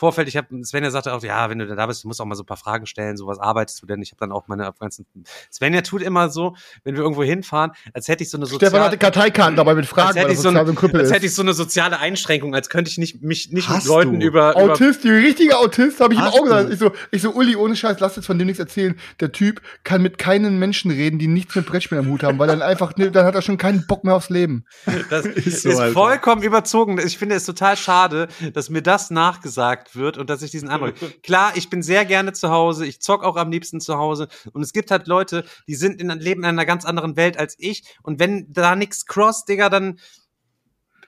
Vorfeld, ich habe Svenja sagte auch, ja, wenn du da bist, du musst auch mal so ein paar Fragen stellen, so was arbeitest du denn? Ich habe dann auch meine ganzen Svenja tut immer so, wenn wir irgendwo hinfahren, als hätte ich so eine Stefan soziale hatte Karteikarten dabei mit Fragen, als hätte, ich so, sozial ein, so als ist. hätte ich so eine soziale Einschränkung, als könnte ich nicht, mich nicht Hast mit Leuten du? über, über Autist, die richtige Autist, habe ich ihm Hast auch gesagt. Ich so, ich so, Uli, ohne Scheiß, lass jetzt von dem nichts erzählen. Der Typ kann mit keinen Menschen reden, die nichts mit Brettspielen am Hut haben, weil dann einfach, ne, dann hat er schon keinen Bock mehr aufs Leben. Das ist, Ist so, Alter. vollkommen überzogen. Ich finde es total schade, dass mir das nachgesagt wird und dass ich diesen Eindruck. Klar, ich bin sehr gerne zu Hause. Ich zock auch am liebsten zu Hause. Und es gibt halt Leute, die sind in, leben in einer ganz anderen Welt als ich. Und wenn da nichts cross, Digga, dann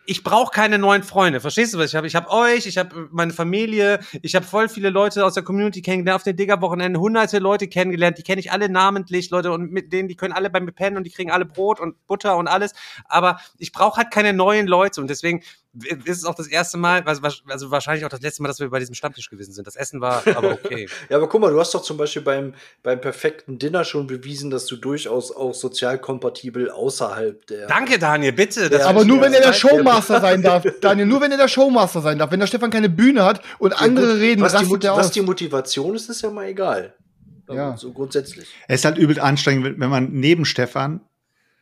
ich brauche keine neuen Freunde. Verstehst du, was ich habe? Ich habe euch, ich habe meine Familie, ich habe voll viele Leute aus der Community kennengelernt, auf den Digger-Wochenenden hunderte Leute kennengelernt, die kenne ich alle namentlich, Leute, und mit denen, die können alle bei mir pennen und die kriegen alle Brot und Butter und alles. Aber ich brauche halt keine neuen Leute und deswegen ist es auch das erste Mal, also wahrscheinlich auch das letzte Mal, dass wir bei diesem Stammtisch gewesen sind. Das Essen war aber okay. Ja, aber guck mal, du hast doch zum Beispiel beim, beim perfekten Dinner schon bewiesen, dass du durchaus auch sozial kompatibel außerhalb der. Danke, Daniel, bitte. Das Ja, Aber nur wenn er der Showmaster sein darf, Daniel, nur wenn er der Showmaster sein darf. Wenn der Stefan keine Bühne hat und andere gut, reden, was die, was aus. die Motivation ist, ist ja mal egal. Ja. So grundsätzlich. Es ist halt übel anstrengend, wenn- wenn man neben Stefan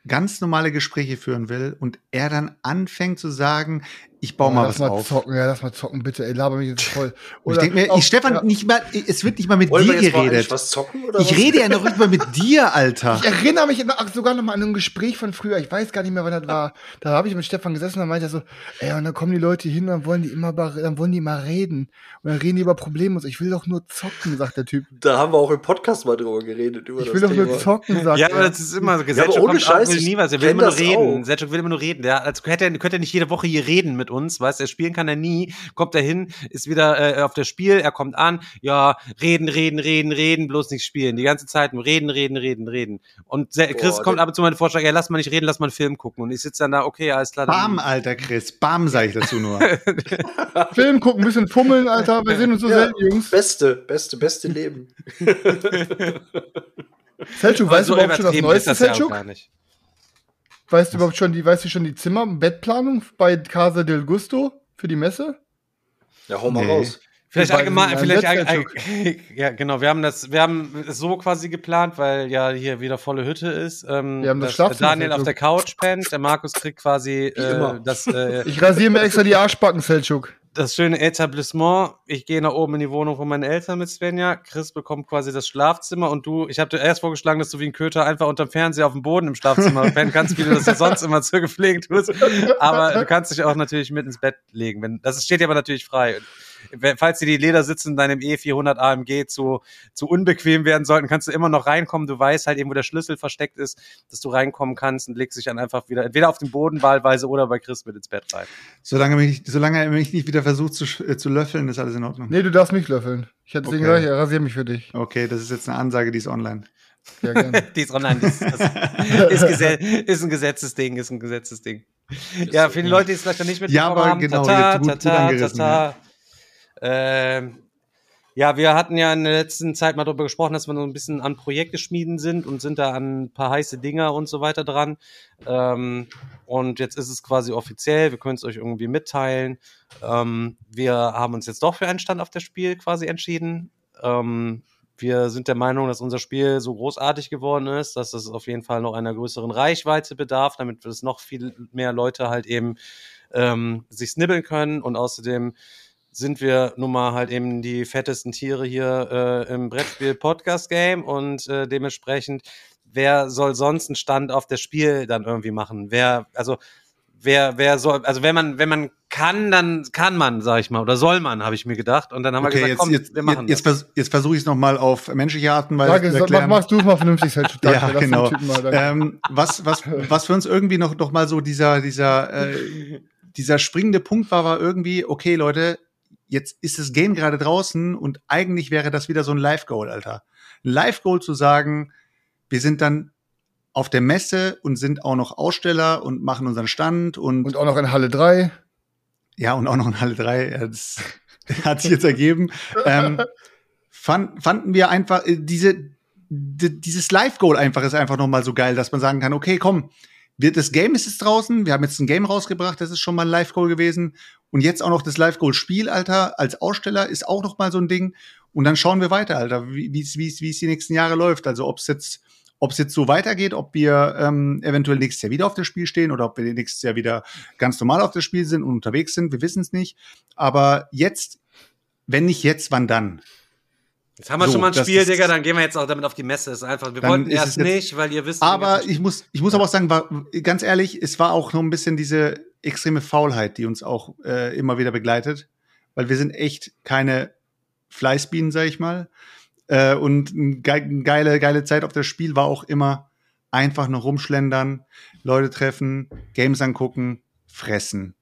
ganz normale Gespräche führen will und er dann anfängt zu sagen, ich baue mal lass was mal auf. zocken, ja, lass mal zocken, bitte, ey, laber mich jetzt voll. Und ich denke mir, ich, Stefan, ja. nicht mal, es wird nicht mal mit Wollen wir dir mal geredet. was zocken oder Ich was? rede ja noch nicht mal mit dir, Alter. Ich erinnere mich sogar noch mal an ein Gespräch von früher. Ich weiß gar nicht mehr, wann das war. Da habe ich mit Stefan gesessen und dann meinte er so, ey, und dann kommen die Leute hin, dann wollen die immer, dann wollen die mal reden. Und dann reden die über Probleme und so. Ich will doch nur zocken, sagt der Typ. Da haben wir auch im Podcast mal drüber geredet. Über Ich das will doch Thema. nur zocken, sagt Ja, er. aber das ist immer so. aber Gesellschaft ohne Scheiß, will ich nie was. Er will immer nur reden. auch. Will immer nur reden. Der, als könnte er, könnte er nicht jede Woche hier reden mit uns, weißt du? Spielen kann er nie. Kommt er hin, ist wieder äh, auf das Spiel, er kommt an, ja, reden, reden, reden, reden, bloß nicht spielen. Die ganze Zeit nur reden, reden, reden, reden. Und Chris Boah, kommt der- ab und zu meinen Vorschlag, ja, lass mal nicht reden, lass mal einen Film gucken. Und ich sitze dann da, okay, alles klar. Bam, Alter Chris. Bam, sag ich dazu nur. Film gucken, ein bisschen fummeln, Alter. Wir sehen uns so Ja. selten, Jungs. Beste, beste, beste Leben. Selchuk, Aber weißt du so überhaupt schon das übertrieben Neueste, ist das ja auch Selchuk? gar nicht. Weißt du überhaupt schon die, weißt du schon die Zimmer, Bettplanung bei Casa del Gusto für die Messe? Ja, hau mal Nee. raus. Vielleicht allgemein, beiden vielleicht allgemein, ja genau, wir haben das, wir haben es so quasi geplant, weil ja hier wieder volle Hütte ist. Ähm, Wir haben das dass Schlafzimmer Daniel auf der Couch pennt, der Markus kriegt quasi äh, immer. das, äh, Ich rasiere mir extra die Arschbacken, Selchuk. Das schöne Etablissement. Ich gehe nach oben in die Wohnung von meinen Eltern mit Svenja. Chris bekommt quasi das Schlafzimmer und du, ich habe dir erst vorgeschlagen, dass du wie ein Köter einfach unterm Fernseher auf dem Boden im Schlafzimmer pennen kannst, wie du das ja sonst immer so gepflegt tust. Aber du kannst dich auch natürlich mit ins Bett legen. Wenn, das steht dir aber natürlich frei. Falls dir die Ledersitze in deinem E400 AMG zu, zu unbequem werden sollten, kannst du immer noch reinkommen. Du weißt halt eben, wo der Schlüssel versteckt ist, dass du reinkommen kannst und legst dich dann einfach wieder entweder auf den Boden wahlweise oder bei Chris mit ins Bett rein. Solange, mich, solange er mich nicht wieder versucht zu, äh, zu löffeln, ist alles in Ordnung. Nee, du darfst mich löffeln. Ich hätte deswegen Okay. gesagt, ich rasiere mich für dich. Okay, das ist jetzt eine Ansage, die ist online. Ja, gerne. Die ist online, das, das ist, Gesetz, ist ein Gesetzesding, ist ein Gesetzesding. Ja, für die Leute, die es vielleicht noch nicht mitbekommen Ja, aber haben, genau, tata, tata, angerissen, tata. Ähm, Ja, wir hatten ja in der letzten Zeit mal darüber gesprochen, dass wir so ein bisschen an Projekte schmieden sind und sind da an ein paar heiße Dinger und so weiter dran. Ähm, und jetzt ist es quasi offiziell, wir können es euch irgendwie mitteilen. Ähm, wir haben uns jetzt doch für einen Stand auf das Spiel quasi entschieden. Ähm, wir sind der Meinung, dass unser Spiel so großartig geworden ist, dass es auf jeden Fall noch einer größeren Reichweite bedarf, damit es noch viel mehr Leute halt eben ähm, sich snibbeln können. Und außerdem sind wir nun mal halt eben die fettesten Tiere hier äh, im Brettspiel-Podcast-Game und äh, dementsprechend, wer soll sonst einen Stand auf das Spiel dann irgendwie machen? Wer, also wer, wer soll, also wenn man, wenn man kann, dann kann man, sag ich mal, oder soll man, habe ich mir gedacht. Und dann haben wir gesagt, jetzt, komm, jetzt, wir machen jetzt, das. vers jetzt versuche ich es nochmal auf menschliche Art und Weise mach, machst du es mal vernünftig, Sergio. Danke, ja, genau. Mal, ähm, was, was, was für uns irgendwie noch, noch mal so dieser, dieser, äh, dieser springende Punkt war, war irgendwie, okay, Leute, jetzt ist das Game gerade draußen und eigentlich wäre das wieder so ein Live-Goal, Alter. Ein Live-Goal zu sagen, wir sind dann auf der Messe und sind auch noch Aussteller und machen unseren Stand und, Und auch noch in Halle 3. ja, und auch noch in Halle 3. Ja, das hat sich jetzt ergeben. ähm, fand, fanden wir einfach, äh, diese, di- dieses Live-Goal einfach ist einfach nochmal so geil, dass man sagen kann, okay, komm, wir, das Game ist jetzt draußen, wir haben jetzt ein Game rausgebracht, das ist schon mal ein Live-Goal gewesen. Und jetzt auch noch das Live-Goal-Spiel, Alter, als Aussteller ist auch noch mal so ein Ding. Und dann schauen wir weiter, Alter, wie es wie es die nächsten Jahre läuft. Also ob es jetzt ob es jetzt so weitergeht, ob wir ähm, eventuell nächstes Jahr wieder auf das Spiel stehen oder ob wir nächstes Jahr wieder ganz normal auf das Spiel sind und unterwegs sind, wir wissen es nicht. Aber jetzt, wenn nicht jetzt, wann dann? Jetzt haben wir So, schon mal ein Spiel, Digga, dann gehen wir jetzt auch damit auf die Messe. Ist einfach, wir wollten erst nicht, weil ihr wisst, Aber ich muss, ich muss aber auch sagen, war, ganz ehrlich, es war auch noch ein bisschen diese extreme Faulheit, die uns auch äh, immer wieder begleitet, weil wir sind echt keine Fleißbienen, sag ich mal. Äh, und eine ge geile, geile Zeit auf das Spiel war auch immer einfach nur rumschlendern, Leute treffen, Games angucken, fressen.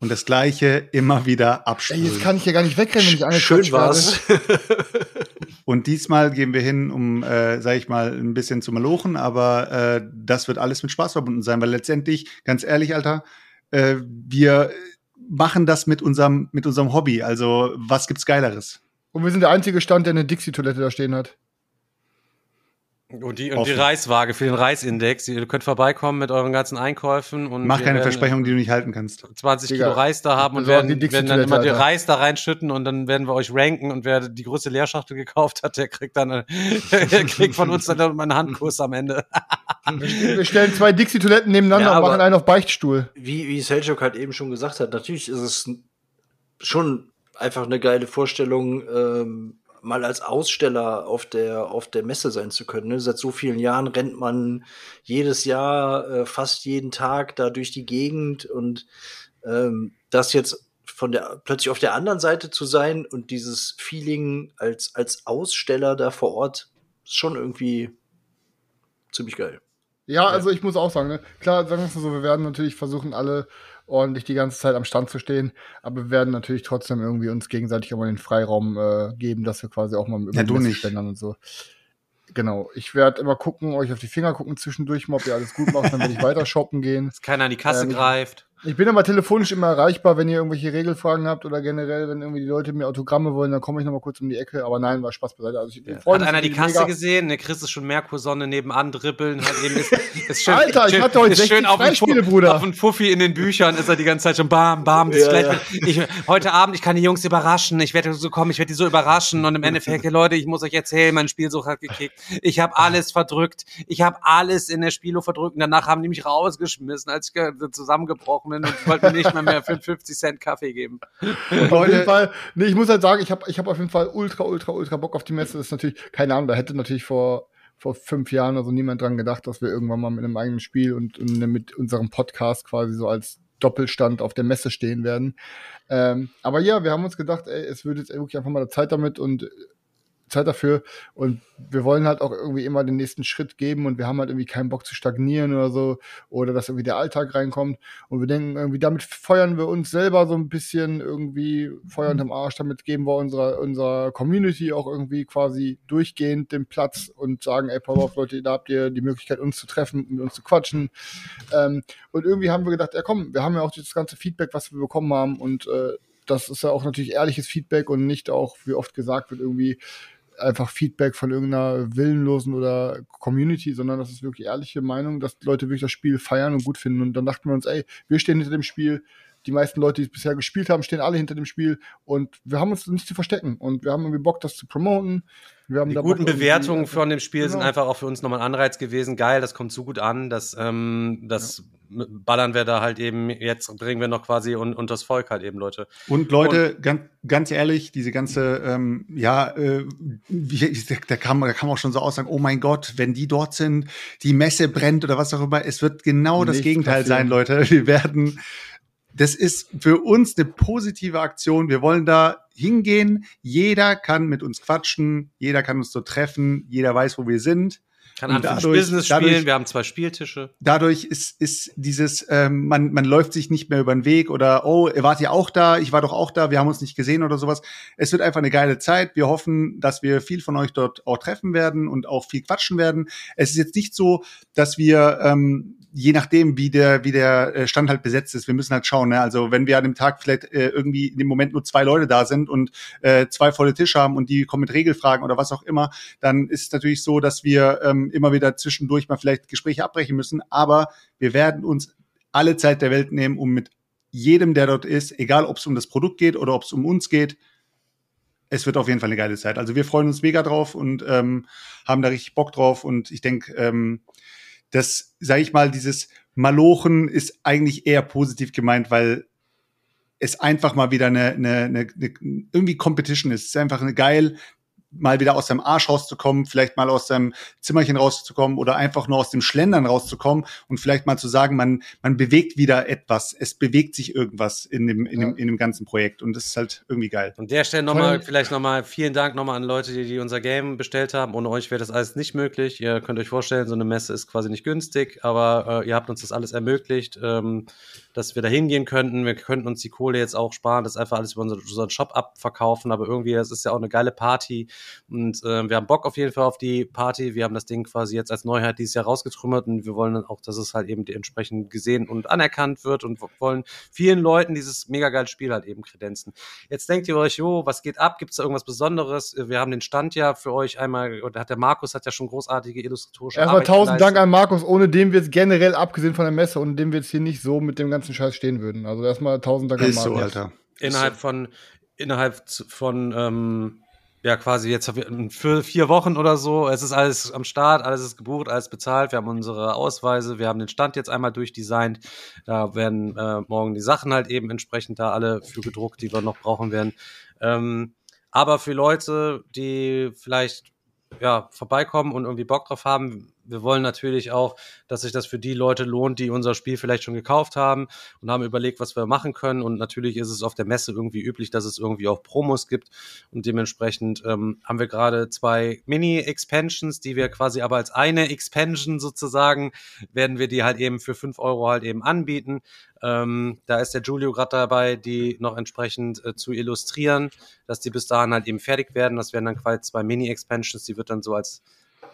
Und das Gleiche immer wieder Ey, abspielen. jetzt kann ich ja gar nicht wegrennen, wenn ich angequatscht Schön war's. Und diesmal gehen wir hin, um, äh, sag ich mal, ein bisschen zu malochen, aber äh, das wird alles mit Spaß verbunden sein, weil letztendlich, ganz ehrlich, Alter, äh, wir machen das mit unserem, mit unserem Hobby. Also, was gibt's Geileres? Und wir sind der einzige Stand, der eine Dixie-Toilette da stehen hat. Und die, und die. Reiswaage für den Reisindex. Ihr könnt vorbeikommen mit euren ganzen Einkäufen und Mach keine werden Versprechungen, die du nicht halten kannst. 20 Digga, Kilo Reis da haben und besorgen werden, die werden dann immer Alter. Reis da reinschütten und dann werden wir euch ranken und wer die größte Leerschachtel gekauft hat, der kriegt dann, der kriegt von uns dann mal einen Handkuss am Ende. Wir stellen zwei Dixie-Toiletten nebeneinander Ja, und machen einen auf Beichtstuhl. wie, wie Seljuk halt eben schon gesagt hat, natürlich ist es schon einfach eine geile Vorstellung, ähm, mal als Aussteller auf der, auf der Messe sein zu können. Ne? Seit so vielen Jahren rennt man jedes Jahr, äh, fast jeden Tag da durch die Gegend und ähm, das jetzt von der plötzlich auf der anderen Seite zu sein und dieses Feeling als, als Aussteller da vor Ort ist schon irgendwie ziemlich geil. Ja, also ich muss auch sagen, ne? klar, sagen wir es mal so, wir werden natürlich versuchen, alle ordentlich die ganze Zeit am Stand zu stehen, aber wir werden natürlich trotzdem irgendwie uns gegenseitig auch mal den Freiraum äh, geben, dass wir quasi auch mal über Ja, du nicht. und so. Genau, ich werde immer gucken, euch auf die Finger gucken zwischendurch mal, ob ihr alles gut macht, dann werde ich weiter shoppen gehen. Dass keiner an die Kasse Ähm, greift. Ich bin aber telefonisch immer erreichbar, wenn ihr irgendwelche Regelfragen habt oder generell, wenn irgendwie die Leute mir Autogramme wollen, dann komme ich noch mal kurz um die Ecke. Aber nein, war Spaß beiseite. Also ich, freuen Hat einer die Kasse mega. gesehen? Der Chris ist schon Merkursonne nebenan dribbeln. Hat eben ist, ist schön, Alter, ich schön, hatte heute ist 60 schön auf dem Freispiele, Bruder. Auf dem Fuffi in den Büchern ist er die ganze Zeit schon bam, bam. Ja, gleich, Ich, heute Abend, ich kann die Jungs überraschen. Ich werde so kommen, ich werde die so überraschen. Und im Endeffekt, Leute, ich muss euch erzählen, mein Spielsuch hat gekickt. Ich habe alles verdrückt. Ich habe alles in der Spielo verdrückt. Und danach haben die mich rausgeschmissen, als ich ge- zusammengebrochen bin und wollten mir nicht mehr, mehr 50 Cent Kaffee geben. Auf jeden Fall, nee, ich muss halt sagen, ich habe ich hab auf jeden Fall ultra, ultra, ultra Bock auf die Messe. Das ist natürlich, keine Ahnung, da hätte natürlich vor, vor fünf Jahren oder so niemand dran gedacht, dass wir irgendwann mal mit einem eigenen Spiel und, und mit unserem Podcast quasi so als Doppelstand auf der Messe stehen werden. Ähm, aber ja, wir haben uns gedacht, ey, es wird jetzt wirklich einfach mal Zeit damit und Zeit dafür. Und wir wollen halt auch irgendwie immer den nächsten Schritt geben und wir haben halt irgendwie keinen Bock zu stagnieren oder so oder dass irgendwie der Alltag reinkommt. Und wir denken, irgendwie damit feuern wir uns selber so ein bisschen irgendwie Feuer unterm Arsch. Damit geben wir unserer, unserer Community auch irgendwie quasi durchgehend den Platz und sagen, ey, pass auf, Leute, da habt ihr die Möglichkeit, uns zu treffen, mit uns zu quatschen. Ähm, und irgendwie haben wir gedacht, ja komm, wir haben ja auch dieses ganze Feedback, was wir bekommen haben und äh, das ist ja auch natürlich ehrliches Feedback und nicht auch, wie oft gesagt wird, irgendwie einfach Feedback von irgendeiner willenlosen oder Community, sondern das ist wirklich ehrliche Meinung, dass Leute wirklich das Spiel feiern und gut finden. Und dann dachten wir uns, ey, wir stehen hinter dem Spiel. Die meisten Leute, die es bisher gespielt haben, stehen alle hinter dem Spiel und wir haben uns nicht zu verstecken und wir haben irgendwie Bock, das zu promoten. Wir haben Die da guten Bock, Bewertungen von dem Spiel sind Genau. einfach auch für uns nochmal ein Anreiz gewesen. Geil, das kommt so gut an. Das, ähm, das ballern wir da halt eben, jetzt bringen wir noch quasi und, und das Volk halt eben, Leute. Und Leute, ganz, ganz ehrlich, diese ganze, ähm, ja, äh, wie, da, kann man, da kann man auch schon so aussagen, oh mein Gott, wenn die dort sind, die Messe brennt oder was auch immer, es wird genau das Gegenteil passieren. sein, Leute. Wir werden, das ist für uns eine positive Aktion. Wir wollen da hingehen. Jeder kann mit uns quatschen, jeder kann uns so treffen, jeder weiß, wo wir sind. Kann anfangen dadurch- Business dadurch- spielen. Wir haben zwei Spieltische. dadurch ist, ist dieses, ähm, man, man läuft sich nicht mehr über den Weg oder, oh, ihr wart ja auch da, ich war doch auch da, wir haben uns nicht gesehen oder sowas. Es wird einfach eine geile Zeit. Wir hoffen, dass wir viel von euch dort auch treffen werden und auch viel quatschen werden. Es ist jetzt nicht so, dass wir, ähm, je nachdem, wie der, wie der äh, Stand halt besetzt ist, wir müssen halt schauen. Ne? Also wenn wir an dem Tag vielleicht äh, irgendwie in dem Moment nur zwei Leute da sind und äh, zwei volle Tische haben und die kommen mit Regelfragen oder was auch immer, dann ist es natürlich so, dass wir ähm, immer wieder zwischendurch mal vielleicht Gespräche abbrechen müssen. Aber wir werden uns alle Zeit der Welt nehmen, um mit jedem, der dort ist, egal ob es um das Produkt geht oder ob es um uns geht, es wird auf jeden Fall eine geile Zeit. Also wir freuen uns mega drauf und ähm, haben da richtig Bock drauf. Und ich denke, ähm, das, sage ich mal, dieses Malochen ist eigentlich eher positiv gemeint, weil es einfach mal wieder eine, eine, eine, eine irgendwie Competition ist. Es ist einfach eine geil, mal wieder aus seinem Arsch rauszukommen, vielleicht mal aus seinem Zimmerchen rauszukommen oder einfach nur aus dem Schlendern rauszukommen und vielleicht mal zu sagen, man, man bewegt wieder etwas. Es bewegt sich irgendwas in dem, in, dem, in dem ganzen Projekt und das ist halt irgendwie geil. An der Stelle nochmal, vielleicht nochmal vielen Dank nochmal an Leute, die, die unser Game bestellt haben. Ohne euch wäre das alles nicht möglich. Ihr könnt euch vorstellen, so eine Messe ist quasi nicht günstig, aber äh, ihr habt uns das alles ermöglicht, ähm, dass wir da hingehen könnten. Wir könnten uns die Kohle jetzt auch sparen, das einfach alles über unseren, unseren Shop abverkaufen, aber irgendwie, das ist ja auch eine geile Party und äh, wir haben Bock auf jeden Fall auf die Party. Wir haben das Ding quasi jetzt als Neuheit dieses Jahr rausgetrümmert und wir wollen dann auch, dass es halt eben entsprechend gesehen und anerkannt wird und wollen vielen Leuten dieses mega geile Spiel halt eben kredenzen. Jetzt denkt ihr euch, jo, was geht ab? Gibt es da irgendwas Besonderes? Wir haben den Stand ja für euch einmal, oder hat der Markus hat ja schon großartige illustratorische Erstmal Arbeit tausend Dank geleistet. an Markus, ohne dem wir jetzt generell, abgesehen von der Messe, ohne dem wir jetzt hier nicht so mit dem ganzen Scheiß stehen würden. Also erstmal tausend Dank Ist an so, Markus. Alter. Innerhalb von, innerhalb von, ähm, ja, quasi jetzt für vier Wochen oder so. Es ist alles am Start, alles ist gebucht, alles bezahlt. Wir haben unsere Ausweise, wir haben den Stand jetzt einmal durchdesignt. Da werden äh, morgen die Sachen halt eben entsprechend da alle für gedruckt, die wir noch brauchen werden. Ähm, aber für Leute, die vielleicht ja, vorbeikommen und irgendwie Bock drauf haben. Wir wollen natürlich auch, dass sich das für die Leute lohnt, die unser Spiel vielleicht schon gekauft haben und haben überlegt, was wir machen können. Und natürlich ist es auf der Messe irgendwie üblich, dass es irgendwie auch Promos gibt. Und dementsprechend ähm, haben wir gerade zwei Mini-Expansions, die wir quasi aber als eine Expansion sozusagen, werden wir die halt eben für fünf Euro halt eben anbieten. Ähm, da ist der Julio gerade dabei, die noch entsprechend äh, zu illustrieren, dass die bis dahin halt eben fertig werden. Das wären dann quasi zwei Mini-Expansions, die wird dann so als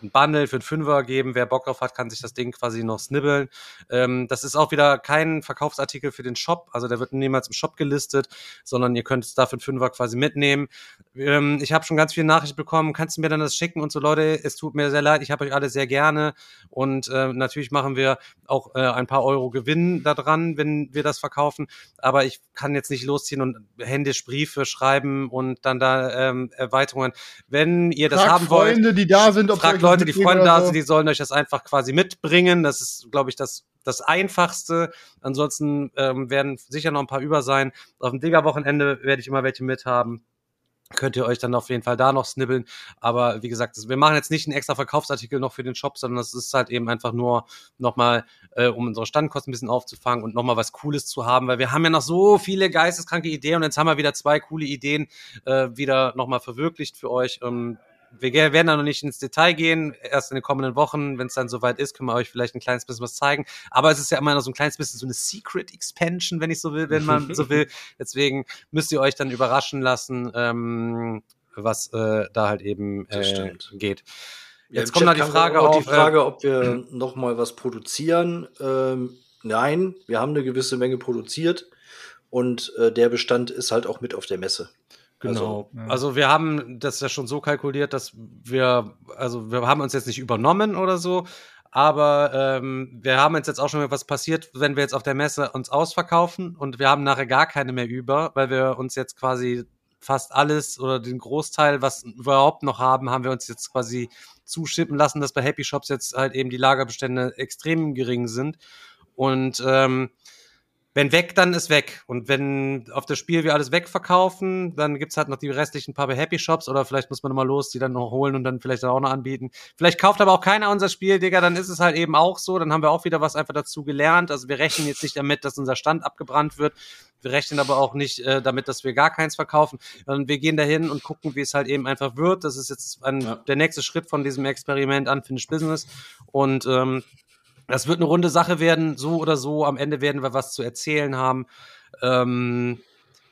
ein Bundle für einen Fünfer geben. Wer Bock drauf hat, kann sich das Ding quasi noch snibbeln. Ähm, das ist auch wieder kein Verkaufsartikel für den Shop, also der wird niemals im Shop gelistet, sondern ihr könnt es da für einen Fünfer quasi mitnehmen. Ähm, ich habe schon ganz viele Nachrichten bekommen, kannst du mir dann das schicken und so, Leute, es tut mir sehr leid, ich habe euch alle sehr gerne und äh, natürlich machen wir auch äh, ein paar Euro Gewinn daran, wenn wir das verkaufen, aber ich kann jetzt nicht losziehen und händisch Briefe schreiben und dann da ähm, Erweiterungen. Wenn ihr das Fragt haben wollt, Freunde, die da sind, ob fragt was Leute, die Freunde da sind, die sollen euch das einfach quasi mitbringen. Das ist, glaube ich, das, das Einfachste. Ansonsten ähm, werden sicher noch ein paar über sein. Auf dem Digger-Wochenende werde ich immer welche mit haben. Könnt ihr euch dann auf jeden Fall da noch snibbeln. Aber wie gesagt, wir machen jetzt nicht einen extra Verkaufsartikel noch für den Shop, sondern das ist halt eben einfach nur nochmal, äh, um unsere Standkosten ein bisschen aufzufangen und nochmal was Cooles zu haben, weil wir haben ja noch so viele geisteskranke Ideen und jetzt haben wir wieder zwei coole Ideen äh, wieder nochmal verwirklicht für euch. Ähm, wir werden da noch nicht ins Detail gehen. Erst in den kommenden Wochen, wenn es dann soweit ist, können wir euch vielleicht ein kleines bisschen was zeigen. Aber es ist ja immer noch so ein kleines bisschen so eine Secret Expansion, wenn ich so will, wenn man so will. Deswegen müsst ihr euch dann überraschen lassen, ähm, was äh, da halt eben äh, geht. Ja, Jetzt im kommt noch die Frage auch auf. die Frage, äh, ob wir noch mal was produzieren. Ähm, nein, wir haben eine gewisse Menge produziert Und äh, der Bestand ist halt auch mit auf der Messe. Genau. Also, also, wir haben das ja schon so kalkuliert, dass wir, also wir haben uns jetzt nicht übernommen oder so, aber ähm, wir haben uns jetzt auch schon mal was passiert, wenn wir jetzt auf der Messe uns ausverkaufen und wir haben nachher gar keine mehr über, weil wir uns jetzt quasi fast alles oder den Großteil, was wir überhaupt noch haben, haben wir uns jetzt quasi zuschippen lassen, dass bei Happy Shops jetzt halt eben die Lagerbestände extrem gering sind. Und ähm, wenn weg, dann ist weg. Und wenn auf das Spiel wir alles wegverkaufen, dann gibt's halt noch die restlichen paar Happy Shops oder vielleicht muss man mal los, die dann noch holen und dann vielleicht auch noch anbieten. Vielleicht kauft aber auch keiner unser Spiel, Digga, dann ist es halt eben auch so. Dann haben wir auch wieder was einfach dazu gelernt. Also wir rechnen jetzt nicht damit, dass unser Stand abgebrannt wird. Wir rechnen aber auch nicht äh, damit, dass wir gar keins verkaufen. Und wir gehen dahin und gucken, wie es halt eben einfach wird. Das ist jetzt ein, ja. der nächste Schritt von diesem Experiment Unfinished Business. Und ähm, das wird eine runde Sache werden, so oder so. Am Ende werden wir was zu erzählen haben. Ähm,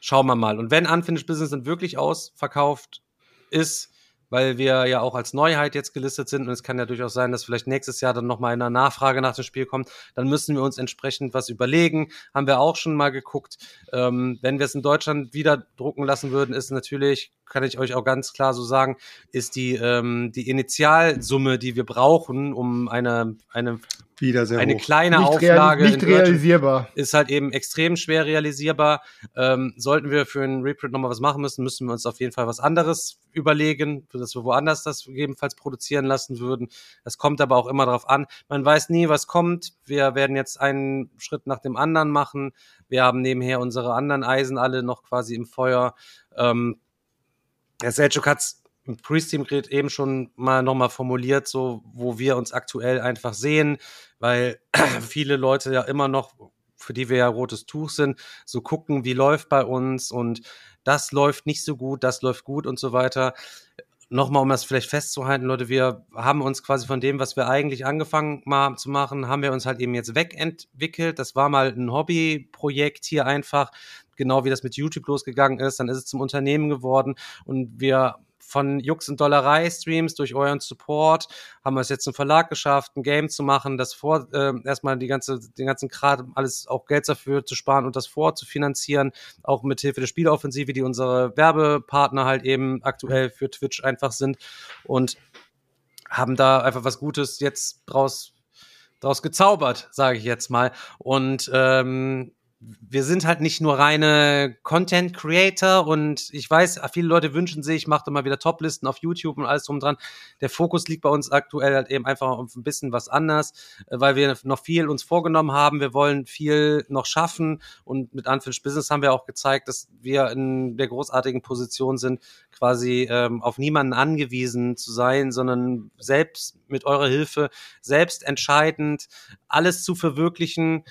schauen wir mal. Und wenn Unfinished Business dann wirklich ausverkauft ist, weil wir ja auch als Neuheit jetzt gelistet sind und es kann ja durchaus sein, dass vielleicht nächstes Jahr dann nochmal eine Nachfrage nach dem Spiel kommt, dann müssen wir uns entsprechend was überlegen. Haben wir auch schon mal geguckt. Ähm, wenn wir es in Deutschland wieder drucken lassen würden, ist natürlich, kann ich euch auch ganz klar so sagen, ist die, ähm, die Initialsumme, die wir brauchen, um eine, eine wieder sehr eine hoch. kleine Nicht, Auflage real, nicht realisierbar. ist halt eben extrem schwer realisierbar. Ähm, sollten wir für einen Reprint nochmal was machen müssen, müssen wir uns auf jeden Fall was anderes überlegen, für das wir woanders das gegebenenfalls produzieren lassen würden. Das kommt aber auch immer darauf an. Man weiß nie, was kommt. Wir werden jetzt einen Schritt nach dem anderen machen. Wir haben nebenher unsere anderen Eisen alle noch quasi im Feuer. Ähm, der Selchuk hat's im Pre-Steam-Gerät eben schon mal nochmal formuliert, so wo wir uns aktuell einfach sehen, weil viele Leute ja immer noch, für die wir ja rotes Tuch sind, so gucken, wie läuft bei uns und das läuft nicht so gut, das läuft gut und so weiter. Nochmal, um das vielleicht festzuhalten, Leute, wir haben uns quasi von dem, was wir eigentlich angefangen haben zu machen, haben wir uns halt eben jetzt wegentwickelt. Das war mal ein Hobbyprojekt hier einfach, genau wie das mit YouTube losgegangen ist. Dann ist es zum Unternehmen geworden und wir von Jux und Dollerei Streams durch euren Support. Haben wir es jetzt im Verlag geschafft, ein Game zu machen, das vor äh, erstmal die ganze den ganzen Kram alles auch Geld dafür zu sparen und das vorzufinanzieren, auch mit Hilfe der Spieloffensive, die unsere Werbepartner halt eben aktuell für Twitch einfach sind. Und haben da einfach was Gutes jetzt draus draus gezaubert, sage ich jetzt mal. Und ähm, wir sind halt nicht nur reine Content Creator und ich weiß, viele Leute wünschen sich, da mal wieder Toplisten auf YouTube und alles drum dran. Der Fokus liegt bei uns aktuell halt eben einfach auf ein bisschen was anders, äh, weil wir noch viel uns vorgenommen haben. Wir wollen viel noch schaffen und mit Unfinished Business haben wir auch gezeigt, dass wir in der großartigen Position sind, quasi ähm, auf niemanden angewiesen zu sein, sondern selbst mit eurer Hilfe, selbst entscheidend alles zu verwirklichen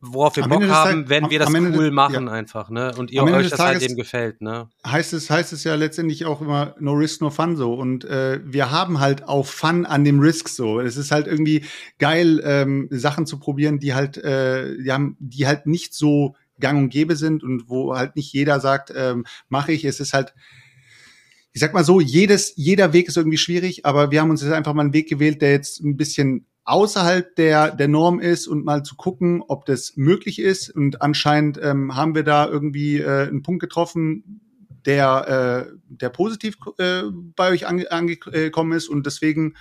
worauf wir Am Bock haben, Tag- wenn am- wir das cool des- machen ja. einfach, ne? Und ihr euch das halt Tages- eben gefällt, ne? heißt es, heißt es ja letztendlich auch immer no risk, no fun so. Und äh, wir haben halt auch Fun an dem Risk so. Es ist halt irgendwie geil, ähm, Sachen zu probieren, die halt, äh, die haben, die halt nicht so gang und gäbe sind und wo halt nicht jeder sagt, ähm, mache ich. Es ist halt, ich sag mal so, jedes, jeder Weg ist irgendwie schwierig, aber wir haben uns jetzt einfach mal einen Weg gewählt, der jetzt ein bisschen außerhalb der, der Norm ist und mal zu gucken, ob das möglich ist. Und anscheinend ähm, haben wir da irgendwie äh, einen Punkt getroffen, der, äh, der positiv äh, bei euch ange angekommen ist. Und deswegen,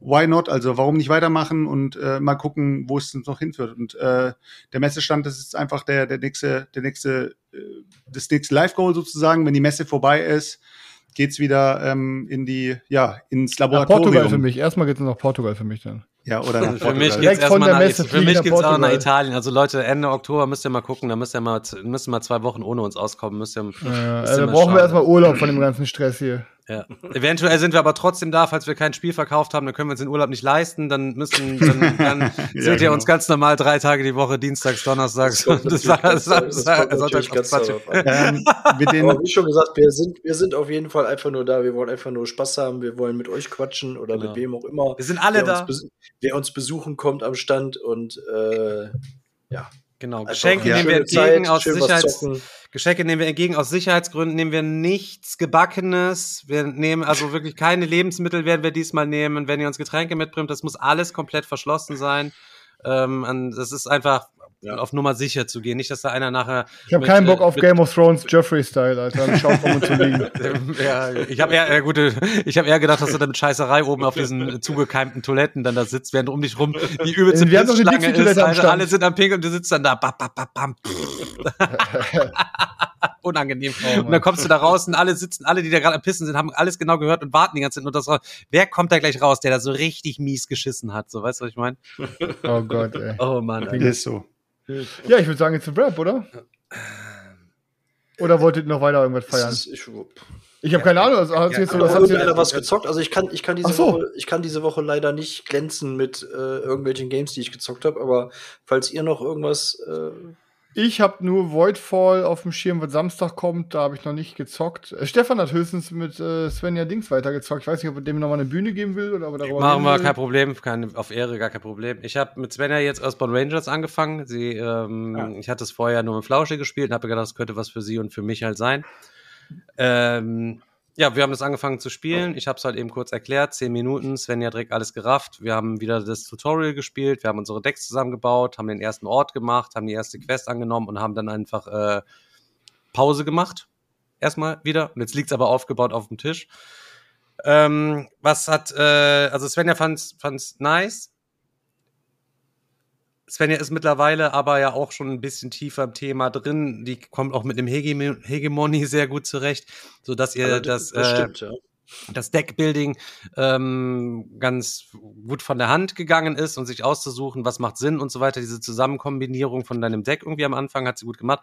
why not? Also warum nicht weitermachen und äh, mal gucken, wo es uns noch hinführt. Und äh, der Messestand, das ist einfach der, der nächste, der nächste, äh, das nächste Live-Goal sozusagen. Wenn die Messe vorbei ist, geht's wieder ähm, in die, ja, ins Nach Laboratorium. Portugal für mich. Erstmal geht's nach Portugal für mich dann. Ja, oder nach Also Für mich geht's erstmal nach, Messe für mich geht's auch nach. Italien. Also Leute, Ende Oktober müsst ihr mal gucken, da müsst ihr mal, müssen mal zwei Wochen ohne uns auskommen, müsst ihr, Äh, müsst ihr also mal brauchen schauen. wir erstmal Urlaub von dem ganzen Stress hier. Ja. Eventuell sind wir aber trotzdem da, falls wir kein Spiel verkauft haben, dann können wir uns den Urlaub nicht leisten, dann müssen, dann, dann seht ihr genau. uns ganz normal drei Tage die Woche, Dienstags, Donnerstags und kommt Sonntags, ähm, mit den, Aber wie schon gesagt, wir sind, wir sind auf jeden Fall einfach nur da. Wir wollen einfach nur Spaß haben. Wir wollen mit euch quatschen oder Genau. mit wem auch immer. Wir sind alle wer da. Uns wer uns besuchen kommt am Stand und äh, ja. Genau, einfach Geschenke eine nehmen wir entgegen Zeit, aus Sicherheits zocken. Geschenke nehmen wir entgegen aus Sicherheitsgründen, nehmen wir nichts Gebackenes. Wir nehmen also wirklich keine Lebensmittel werden wir diesmal nehmen. Wenn ihr uns Getränke mitbringt, das muss alles komplett verschlossen sein. Ähm, das ist einfach Ja. auf Nummer sicher zu gehen. Nicht, dass da einer nachher. Ich habe keinen äh, Bock auf mit- Game of Thrones Jeffrey-Style, Alter. Im Schaufel um zu liegen. ja, ich habe eher, äh, gute, ich habe eher gedacht, dass du da mit Scheißerei oben auf diesen zugekeimten Toiletten dann da sitzt, während um dich rum die übelste Wir haben doch eine ist. Stand. Alle sind am Pinkeln und du sitzt dann da. Bam, bam, bam, bam. Unangenehm. Oh, und dann kommst du da raus und alle sitzen, alle, die da gerade am Pissen sind, haben alles genau gehört und warten die ganze Zeit nur das raus. Wer kommt da gleich raus, der da so richtig mies geschissen hat? So, weißt du, was ich meine? Oh Gott, ey. Oh Mann. Alter. Ist so. Ja, ich würde sagen, jetzt ein Rap, oder? Oder wolltet ihr noch weiter irgendwas feiern? ist- Ich, Ich habe keine Ahnung. Also, hat's Ja, jetzt so, was habt ihr, was gezockt? Also ich kann, ich kann diese so. Woche, ich kann diese Woche leider nicht glänzen mit äh, irgendwelchen Games, die ich gezockt habe. Aber falls ihr noch irgendwas, äh, ich habe nur Voidfall auf dem Schirm, was Samstag kommt. Da habe ich noch nicht gezockt. Äh, Stefan hat höchstens mit äh, Svenja Dings weitergezockt. Ich weiß nicht, ob er dem nochmal eine Bühne geben will oder ob er darüber Machen reden wir, kein Problem, kein, auf Ehre, gar kein Problem. Ich habe mit Svenja jetzt Earthbound Rangers angefangen. Sie, ähm, Ich hatte es vorher nur mit Flausche gespielt und habe gedacht, das könnte was für sie und für mich halt sein. Ähm, ja, wir haben das angefangen zu spielen. Ich habe es halt eben kurz erklärt, zehn Minuten. Svenja hat direkt alles gerafft. Wir haben wieder das Tutorial gespielt. Wir haben unsere Decks zusammengebaut, haben den ersten Ort gemacht, haben die erste Quest angenommen und haben dann einfach äh, Pause gemacht. Erstmal wieder. Und jetzt liegt's aber aufgebaut auf dem Tisch. Ähm, was hat, äh, also Svenja fand's, fand's nice. Svenja ist mittlerweile aber ja auch schon ein bisschen tiefer im Thema drin. Die kommt auch mit dem Hegem Hegemonie sehr gut zurecht, so dass ihr also das, das äh, stimmt, ja. das Deckbuilding ähm, ganz gut von der Hand gegangen ist und sich auszusuchen, was macht Sinn und so weiter. Diese Zusammenkombinierung von deinem Deck irgendwie am Anfang hat sie gut gemacht.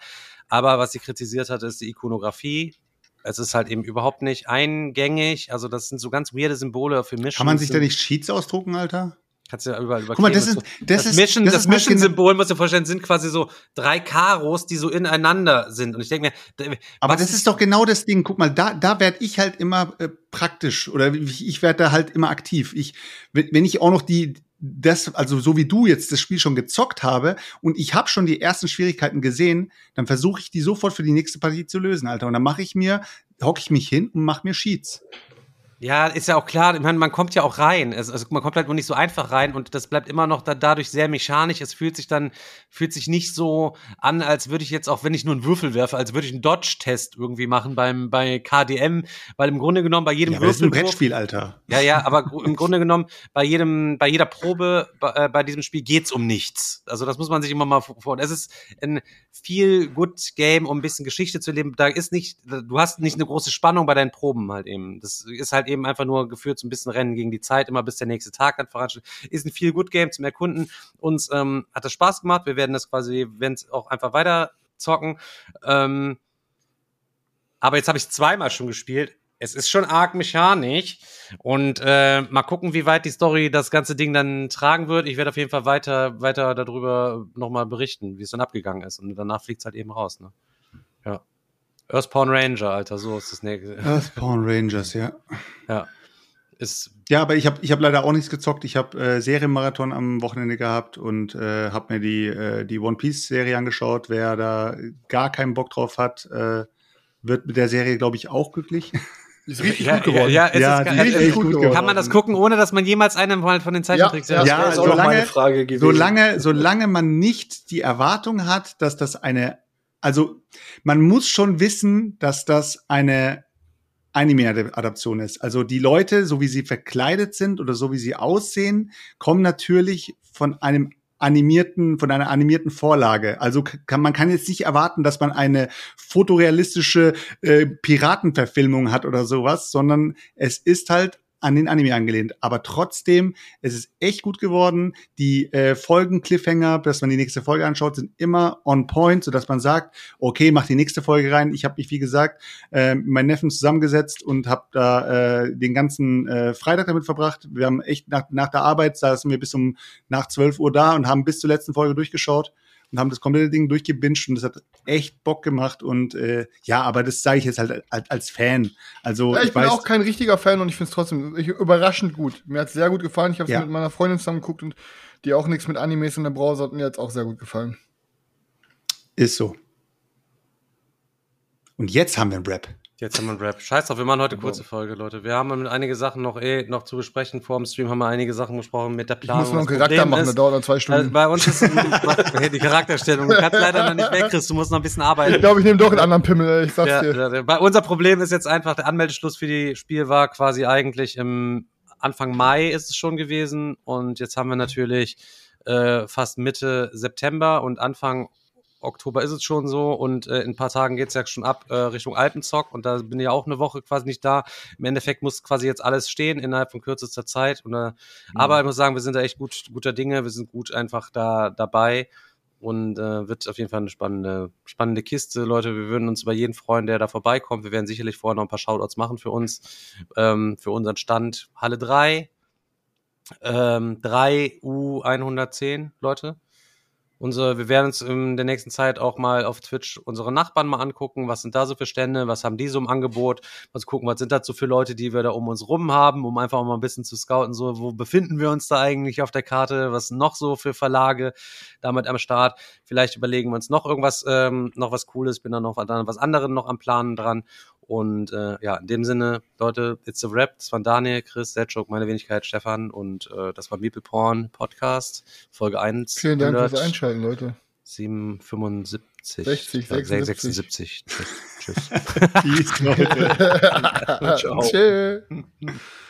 Aber was sie kritisiert hat, ist die Ikonografie. Es ist halt eben überhaupt nicht eingängig. Also das sind so ganz weirde Symbole für Mission. Kann man sich da nicht Cheats ausdrucken, Alter? Kannst du ja überall Guck mal, das überkleben ist, das, Das, ist, Mission, das das, ist halt genau- Mission-Symbol, musst du dir vorstellen, sind quasi so drei Karos, die so ineinander sind. Und ich denke mir, Aber das ist doch genau das Ding. Guck mal, da, da werde ich halt immer äh, praktisch oder ich, ich werde da halt immer aktiv. Ich, wenn wenn ich auch noch die, das, also so wie du jetzt das Spiel schon gezockt habe und ich habe schon die ersten Schwierigkeiten gesehen, dann versuche ich die sofort für die nächste Partie zu lösen, Alter. Und dann mache ich mir, hocke ich mich hin und mache mir Sheets. Ja, ist ja auch klar, ich meine, man kommt ja auch rein. Also, also man kommt halt nur nicht so einfach rein und das bleibt immer noch da, dadurch sehr mechanisch. Es fühlt sich dann, fühlt sich nicht so an, als würde ich jetzt, auch wenn ich nur einen Würfel werfe, als würde ich einen Dodge-Test irgendwie machen beim, bei KDM, weil im Grunde genommen bei jedem Ja, aber das ist ein. Brettspiel, Alter. Ja, ja, aber im Grunde genommen, bei jedem, bei jeder Probe bei, äh, bei diesem Spiel geht's um nichts. Also das muss man sich immer mal vor- Es ist ein viel good Game, um ein bisschen Geschichte zu leben. Da ist nicht, du hast nicht eine große Spannung bei deinen Proben halt eben. Das ist halt eben einfach nur geführt so ein bisschen Rennen gegen die Zeit, immer bis der nächste Tag dann voranschreitet. Ist ein viel good Game zum Erkunden. Uns ähm, hat das Spaß gemacht. Wir werden das quasi, werden es auch einfach weiter zocken. Ähm, aber jetzt habe ich zweimal schon gespielt. Es ist schon arg mechanisch. Und äh, mal gucken, wie weit die Story das ganze Ding dann tragen wird. Ich werde auf jeden Fall weiter, weiter darüber nochmal berichten, wie es dann abgegangen ist. Und danach fliegt's halt eben raus, ne? Ja. Earthpawn Ranger, Alter, so ist das nächste. Earthbound Rangers, ja. Ja. Ist, Ja, aber ich habe ich hab leider auch nichts gezockt. Ich habe äh, Serienmarathon am Wochenende gehabt und äh, habe mir die, äh, die One Piece Serie angeschaut. Wer da gar keinen Bock drauf hat, äh, wird mit der Serie, glaube ich, auch glücklich. Ist richtig ja, gut geworden. Ja, ja, es Ja, ist, ist äh, echt gut geworden. Kann man das gucken, ohne dass man jemals einen mal von den Zeichentricks Ja, Ja, Das ist auch solange- noch meine Frage gewesen. solange, solange man nicht die Erwartung hat, dass das eine, also man muss schon wissen, dass das eine Anime-Adaption ist. Also die Leute, so wie sie verkleidet sind oder so wie sie aussehen, kommen natürlich von einem animierten, von einer animierten Vorlage. Also kann, man kann jetzt nicht erwarten, dass man eine fotorealistische äh, Piratenverfilmung hat oder sowas, sondern es ist halt an den Anime angelehnt. Aber trotzdem, es ist echt gut geworden. Die äh, Folgen Cliffhanger, dass man die nächste Folge anschaut, sind immer on point, sodass man sagt, okay, mach die nächste Folge rein. Ich habe mich, wie gesagt, äh, mit meinen Neffen zusammengesetzt und habe da äh, den ganzen äh, Freitag damit verbracht. Wir haben echt nach, nach der Arbeit, saßen wir bis um nach 12 Uhr da und haben bis zur letzten Folge durchgeschaut und haben das komplette Ding durchgebinged und das hat echt Bock gemacht und äh, ja, aber das sage ich jetzt halt als, Fan. Also Ja, ich, ich, bin weiß, auch kein richtiger Fan und ich finde es trotzdem überraschend gut. Mir hat es sehr gut gefallen. Ich habe es Ja. mit meiner Freundin zusammen geguckt und die auch nichts mit Animes in der Browser hat mir jetzt auch sehr gut gefallen. Ist so. Und jetzt haben wir einen Rap. Jetzt haben wir einen Rap. Scheiß drauf, wir machen heute kurze Folge, Leute. Wir haben einige Sachen noch eh noch zu besprechen. Vor dem Stream haben wir einige Sachen besprochen mit der Ich Planung. muss noch einen Charakter Problem machen, ist, das dauert dann zwei Stunden. bei uns ist die Charakterstellung. Du kannst leider noch nicht weg, Chris. Du musst noch ein bisschen arbeiten. Ich glaube, ich nehme doch einen anderen Pimmel, ey, ich sag's Ja, dir. Bei unser Problem ist jetzt einfach, der Anmeldeschluss für die Spiel war quasi eigentlich im Anfang Mai ist es schon gewesen und jetzt haben wir natürlich äh, fast Mitte September und Anfang Oktober ist es schon so und äh, in ein paar Tagen geht's ja schon ab äh, Richtung Alpenzock und da bin ich ja auch eine Woche quasi nicht da. Im Endeffekt muss quasi jetzt alles stehen innerhalb von kürzester Zeit. Und, äh, Aber ich muss sagen, wir sind da echt gut, guter Dinge, wir sind gut einfach da dabei und äh, wird auf jeden Fall eine spannende, spannende Kiste, Leute. Wir würden uns über jeden freuen, der da vorbeikommt. Wir werden sicherlich vorher noch ein paar Shoutouts machen für uns, ähm, für unseren Stand Halle 3, ähm, 3 U110, Leute. Unsere, wir werden uns in der nächsten Zeit auch mal auf Twitch unsere Nachbarn mal angucken. Was sind da so für Stände? Was haben die so im Angebot? Mal gucken, was sind das so für Leute, die wir da um uns rum haben, um einfach mal ein bisschen zu scouten. So, wo befinden wir uns da eigentlich auf der Karte? Was noch so für Verlage damit am Start? Vielleicht überlegen wir uns noch irgendwas, ähm, noch was Cooles. Bin da noch was anderes noch am Planen dran. Und äh, ja, in dem Sinne, Leute, it's a Rap. Das waren Daniel, Chris, Setschuk, meine Wenigkeit, Stefan und äh, das war Meeple Porn Podcast, Folge 1. Vielen Dank fürs Einschalten, Leute. 775. 60, Ja, 76. 76. Tschüss. Tschüss. Peace, Leute. Ciao. Tschö.